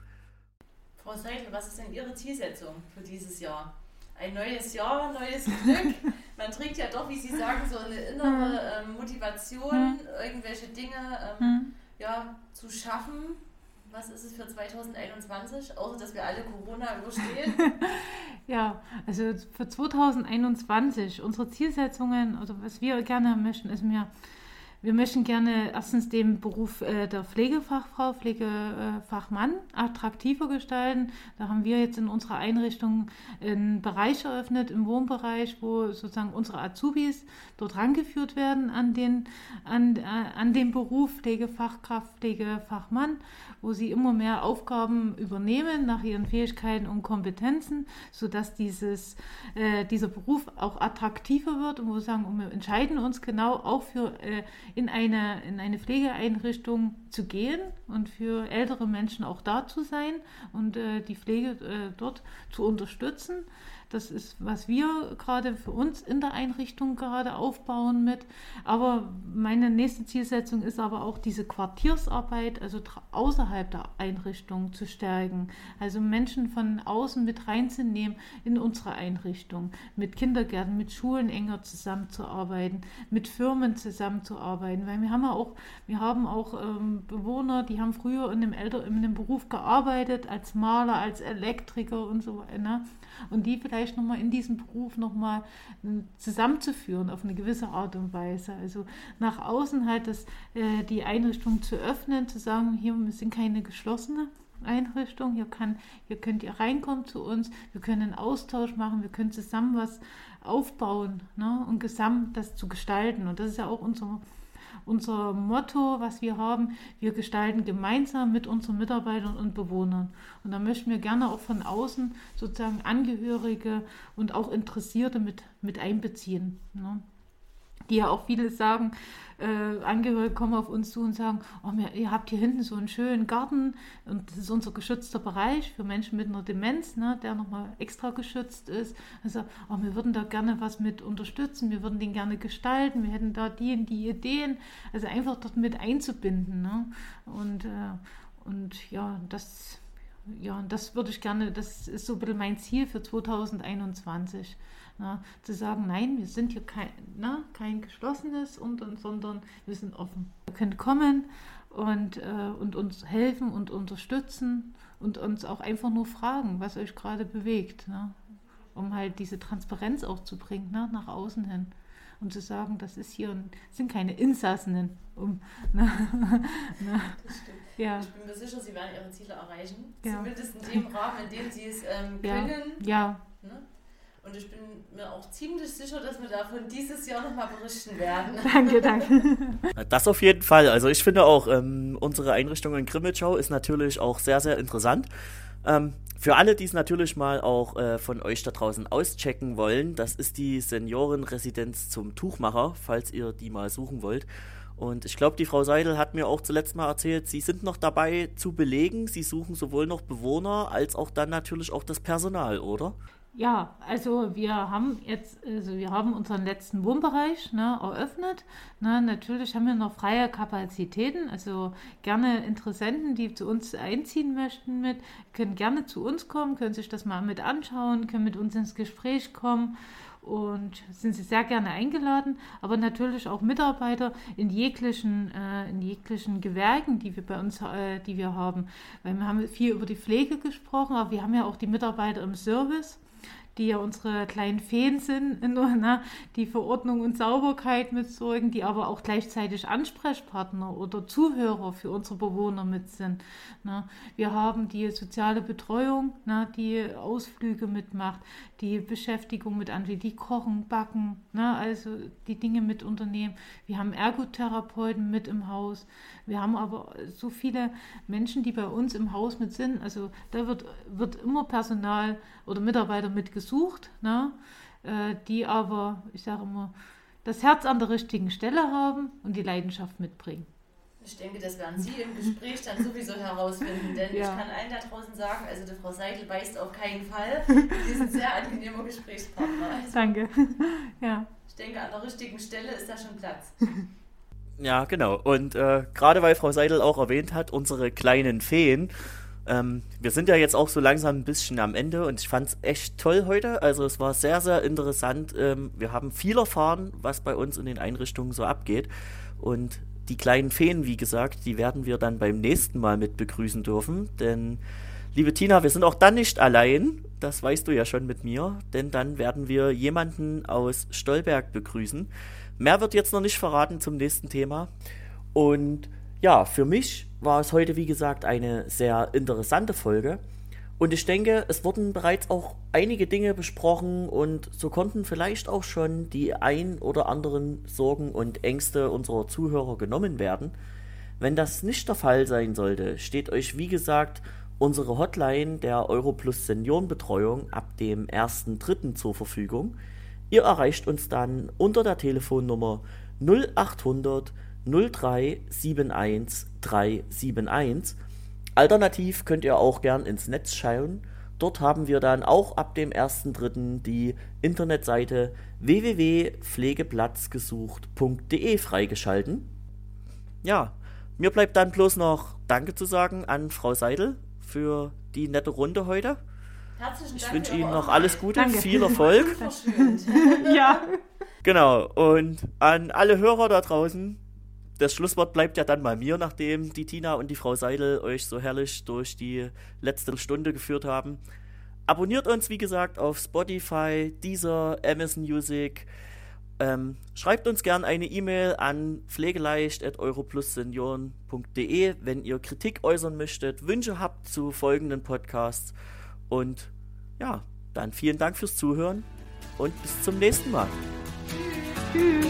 Frau Seidel, was ist denn Ihre Zielsetzung für dieses Jahr? Ein neues Jahr, neues Glück. Man trägt ja doch, wie Sie sagen, so eine innere ähm, Motivation, irgendwelche Dinge ähm, ja, zu schaffen. Was ist es für 2021, außer dass wir alle Corona überstehen? ja, also für 2021, unsere Zielsetzungen, oder also was wir gerne möchten, ist mir wir möchten gerne erstens den Beruf äh, der Pflegefachfrau, Pflegefachmann attraktiver gestalten. Da haben wir jetzt in unserer Einrichtung einen Bereich eröffnet, im Wohnbereich, wo sozusagen unsere Azubis dort rangeführt werden an den, an, äh, an den Beruf Pflegefachkraft, Pflegefachmann, wo sie immer mehr Aufgaben übernehmen nach ihren Fähigkeiten und Kompetenzen, sodass dieses, äh, dieser Beruf auch attraktiver wird und wo wir sagen, wir entscheiden uns genau auch für äh, in eine, in eine Pflegeeinrichtung zu gehen und für ältere Menschen auch da zu sein und äh, die Pflege äh, dort zu unterstützen. Das ist, was wir gerade für uns in der Einrichtung gerade aufbauen mit. Aber meine nächste Zielsetzung ist aber auch diese Quartiersarbeit, also außerhalb der Einrichtung zu stärken. Also Menschen von außen mit reinzunehmen in unsere Einrichtung, mit Kindergärten, mit Schulen enger zusammenzuarbeiten, mit Firmen zusammenzuarbeiten. Weil wir haben ja auch, wir haben auch ähm, Bewohner, die haben früher in dem, Elter, in dem Beruf gearbeitet, als Maler, als Elektriker und so weiter. Ne? Und die vielleicht nochmal in diesem Beruf nochmal äh, zusammenzuführen auf eine gewisse Art und Weise. Also nach außen halt das, äh, die Einrichtung zu öffnen, zu sagen, hier wir sind keine geschlossene Einrichtung, hier, kann, hier könnt ihr reinkommen zu uns, wir können einen Austausch machen, wir können zusammen was aufbauen ne, und gesamt das zu gestalten. Und das ist ja auch unser unser Motto, was wir haben, wir gestalten gemeinsam mit unseren Mitarbeitern und Bewohnern. Und da möchten wir gerne auch von außen sozusagen Angehörige und auch Interessierte mit, mit einbeziehen. Ne? Die ja auch viele sagen, äh, Angehörige kommen auf uns zu und sagen, oh, ihr habt hier hinten so einen schönen Garten und das ist unser geschützter Bereich für Menschen mit einer Demenz, ne, der nochmal extra geschützt ist. Also, oh, wir würden da gerne was mit unterstützen, wir würden den gerne gestalten, wir hätten da die und die Ideen, also einfach dort mit einzubinden. Ne? Und, äh, und ja, das ja, das würde ich gerne, das ist so ein bisschen mein Ziel für 2021. Na, zu sagen, nein, wir sind hier kein, na, kein geschlossenes, und, und, sondern wir sind offen. Ihr könnt kommen und, äh, und uns helfen und unterstützen und uns auch einfach nur fragen, was euch gerade bewegt, na, um halt diese Transparenz auch zu bringen na, nach außen hin und zu sagen, das ist hier sind keine Insassen. Um, na, na, das stimmt. Ja. Ich bin mir sicher, Sie werden Ihre Ziele erreichen. Ja. Zumindest in dem Rahmen, in dem Sie es ähm, können. Ja. Ne? Und ich bin mir auch ziemlich sicher, dass wir davon dieses Jahr nochmal berichten werden. Danke, danke. Das auf jeden Fall. Also ich finde auch, ähm, unsere Einrichtung in Grimmitschau ist natürlich auch sehr, sehr interessant. Ähm, für alle, die es natürlich mal auch äh, von euch da draußen auschecken wollen, das ist die Seniorenresidenz zum Tuchmacher, falls ihr die mal suchen wollt. Und ich glaube, die Frau Seidel hat mir auch zuletzt mal erzählt, sie sind noch dabei zu belegen. Sie suchen sowohl noch Bewohner als auch dann natürlich auch das Personal, oder? Ja, also wir haben jetzt, also wir haben unseren letzten Wohnbereich ne, eröffnet. Ne, natürlich haben wir noch freie Kapazitäten, also gerne Interessenten, die zu uns einziehen möchten mit, können gerne zu uns kommen, können sich das mal mit anschauen, können mit uns ins Gespräch kommen und sind Sie sehr gerne eingeladen, aber natürlich auch Mitarbeiter in jeglichen, äh, in jeglichen Gewerken, die wir bei uns, äh, die wir haben. Weil wir haben viel über die Pflege gesprochen, aber wir haben ja auch die Mitarbeiter im Service die ja unsere kleinen Feen sind, ne, die für Ordnung und Sauberkeit mitsorgen, die aber auch gleichzeitig Ansprechpartner oder Zuhörer für unsere Bewohner mit sind. Ne. Wir haben die soziale Betreuung, ne, die Ausflüge mitmacht, die Beschäftigung mit anderen, die kochen, backen, ne, also die Dinge mit unternehmen. Wir haben Ergotherapeuten mit im Haus. Wir haben aber so viele Menschen, die bei uns im Haus mit sind. Also da wird, wird immer Personal oder Mitarbeiter mitgesucht, ne? Äh, die aber, ich sage immer, das Herz an der richtigen Stelle haben und die Leidenschaft mitbringen. Ich denke, das werden Sie im Gespräch dann sowieso herausfinden, denn ja. ich kann allen da draußen sagen, also die Frau Seidel beißt auf keinen Fall. Sie ist ein sehr angenehmer Gesprächspartner. Also Danke. Ja. Ich denke, an der richtigen Stelle ist da schon Platz. Ja, genau. Und äh, gerade weil Frau Seidel auch erwähnt hat, unsere kleinen Feen, ähm, wir sind ja jetzt auch so langsam ein bisschen am Ende und ich fand es echt toll heute. Also es war sehr, sehr interessant. Ähm, wir haben viel erfahren, was bei uns in den Einrichtungen so abgeht. Und die kleinen Feen, wie gesagt, die werden wir dann beim nächsten Mal mit begrüßen dürfen. Denn, liebe Tina, wir sind auch dann nicht allein. Das weißt du ja schon mit mir. Denn dann werden wir jemanden aus Stolberg begrüßen. Mehr wird jetzt noch nicht verraten zum nächsten Thema. Und ja, für mich war es heute, wie gesagt, eine sehr interessante Folge. Und ich denke, es wurden bereits auch einige Dinge besprochen und so konnten vielleicht auch schon die ein oder anderen Sorgen und Ängste unserer Zuhörer genommen werden. Wenn das nicht der Fall sein sollte, steht euch wie gesagt unsere Hotline der Europlus Seniorenbetreuung ab dem 1.3. zur Verfügung. Ihr erreicht uns dann unter der Telefonnummer 0800 0371 371. Alternativ könnt ihr auch gern ins Netz schauen. Dort haben wir dann auch ab dem 1.3. die Internetseite www.pflegeplatzgesucht.de freigeschalten. Ja, mir bleibt dann bloß noch Danke zu sagen an Frau Seidel für die nette Runde heute. Herzlichen ich Dank. wünsche Ihnen noch alles Gute, Danke. viel Erfolg. ja. Genau, und an alle Hörer da draußen, das Schlusswort bleibt ja dann mal mir, nachdem die Tina und die Frau Seidel euch so herrlich durch die letzte Stunde geführt haben. Abonniert uns, wie gesagt, auf Spotify, Deezer, Amazon Music. Ähm, schreibt uns gerne eine E-Mail an pflegeleicht.europlussenioren.de, wenn ihr Kritik äußern möchtet, Wünsche habt zu folgenden Podcasts. Und ja, dann vielen Dank fürs Zuhören und bis zum nächsten Mal. Tschüss.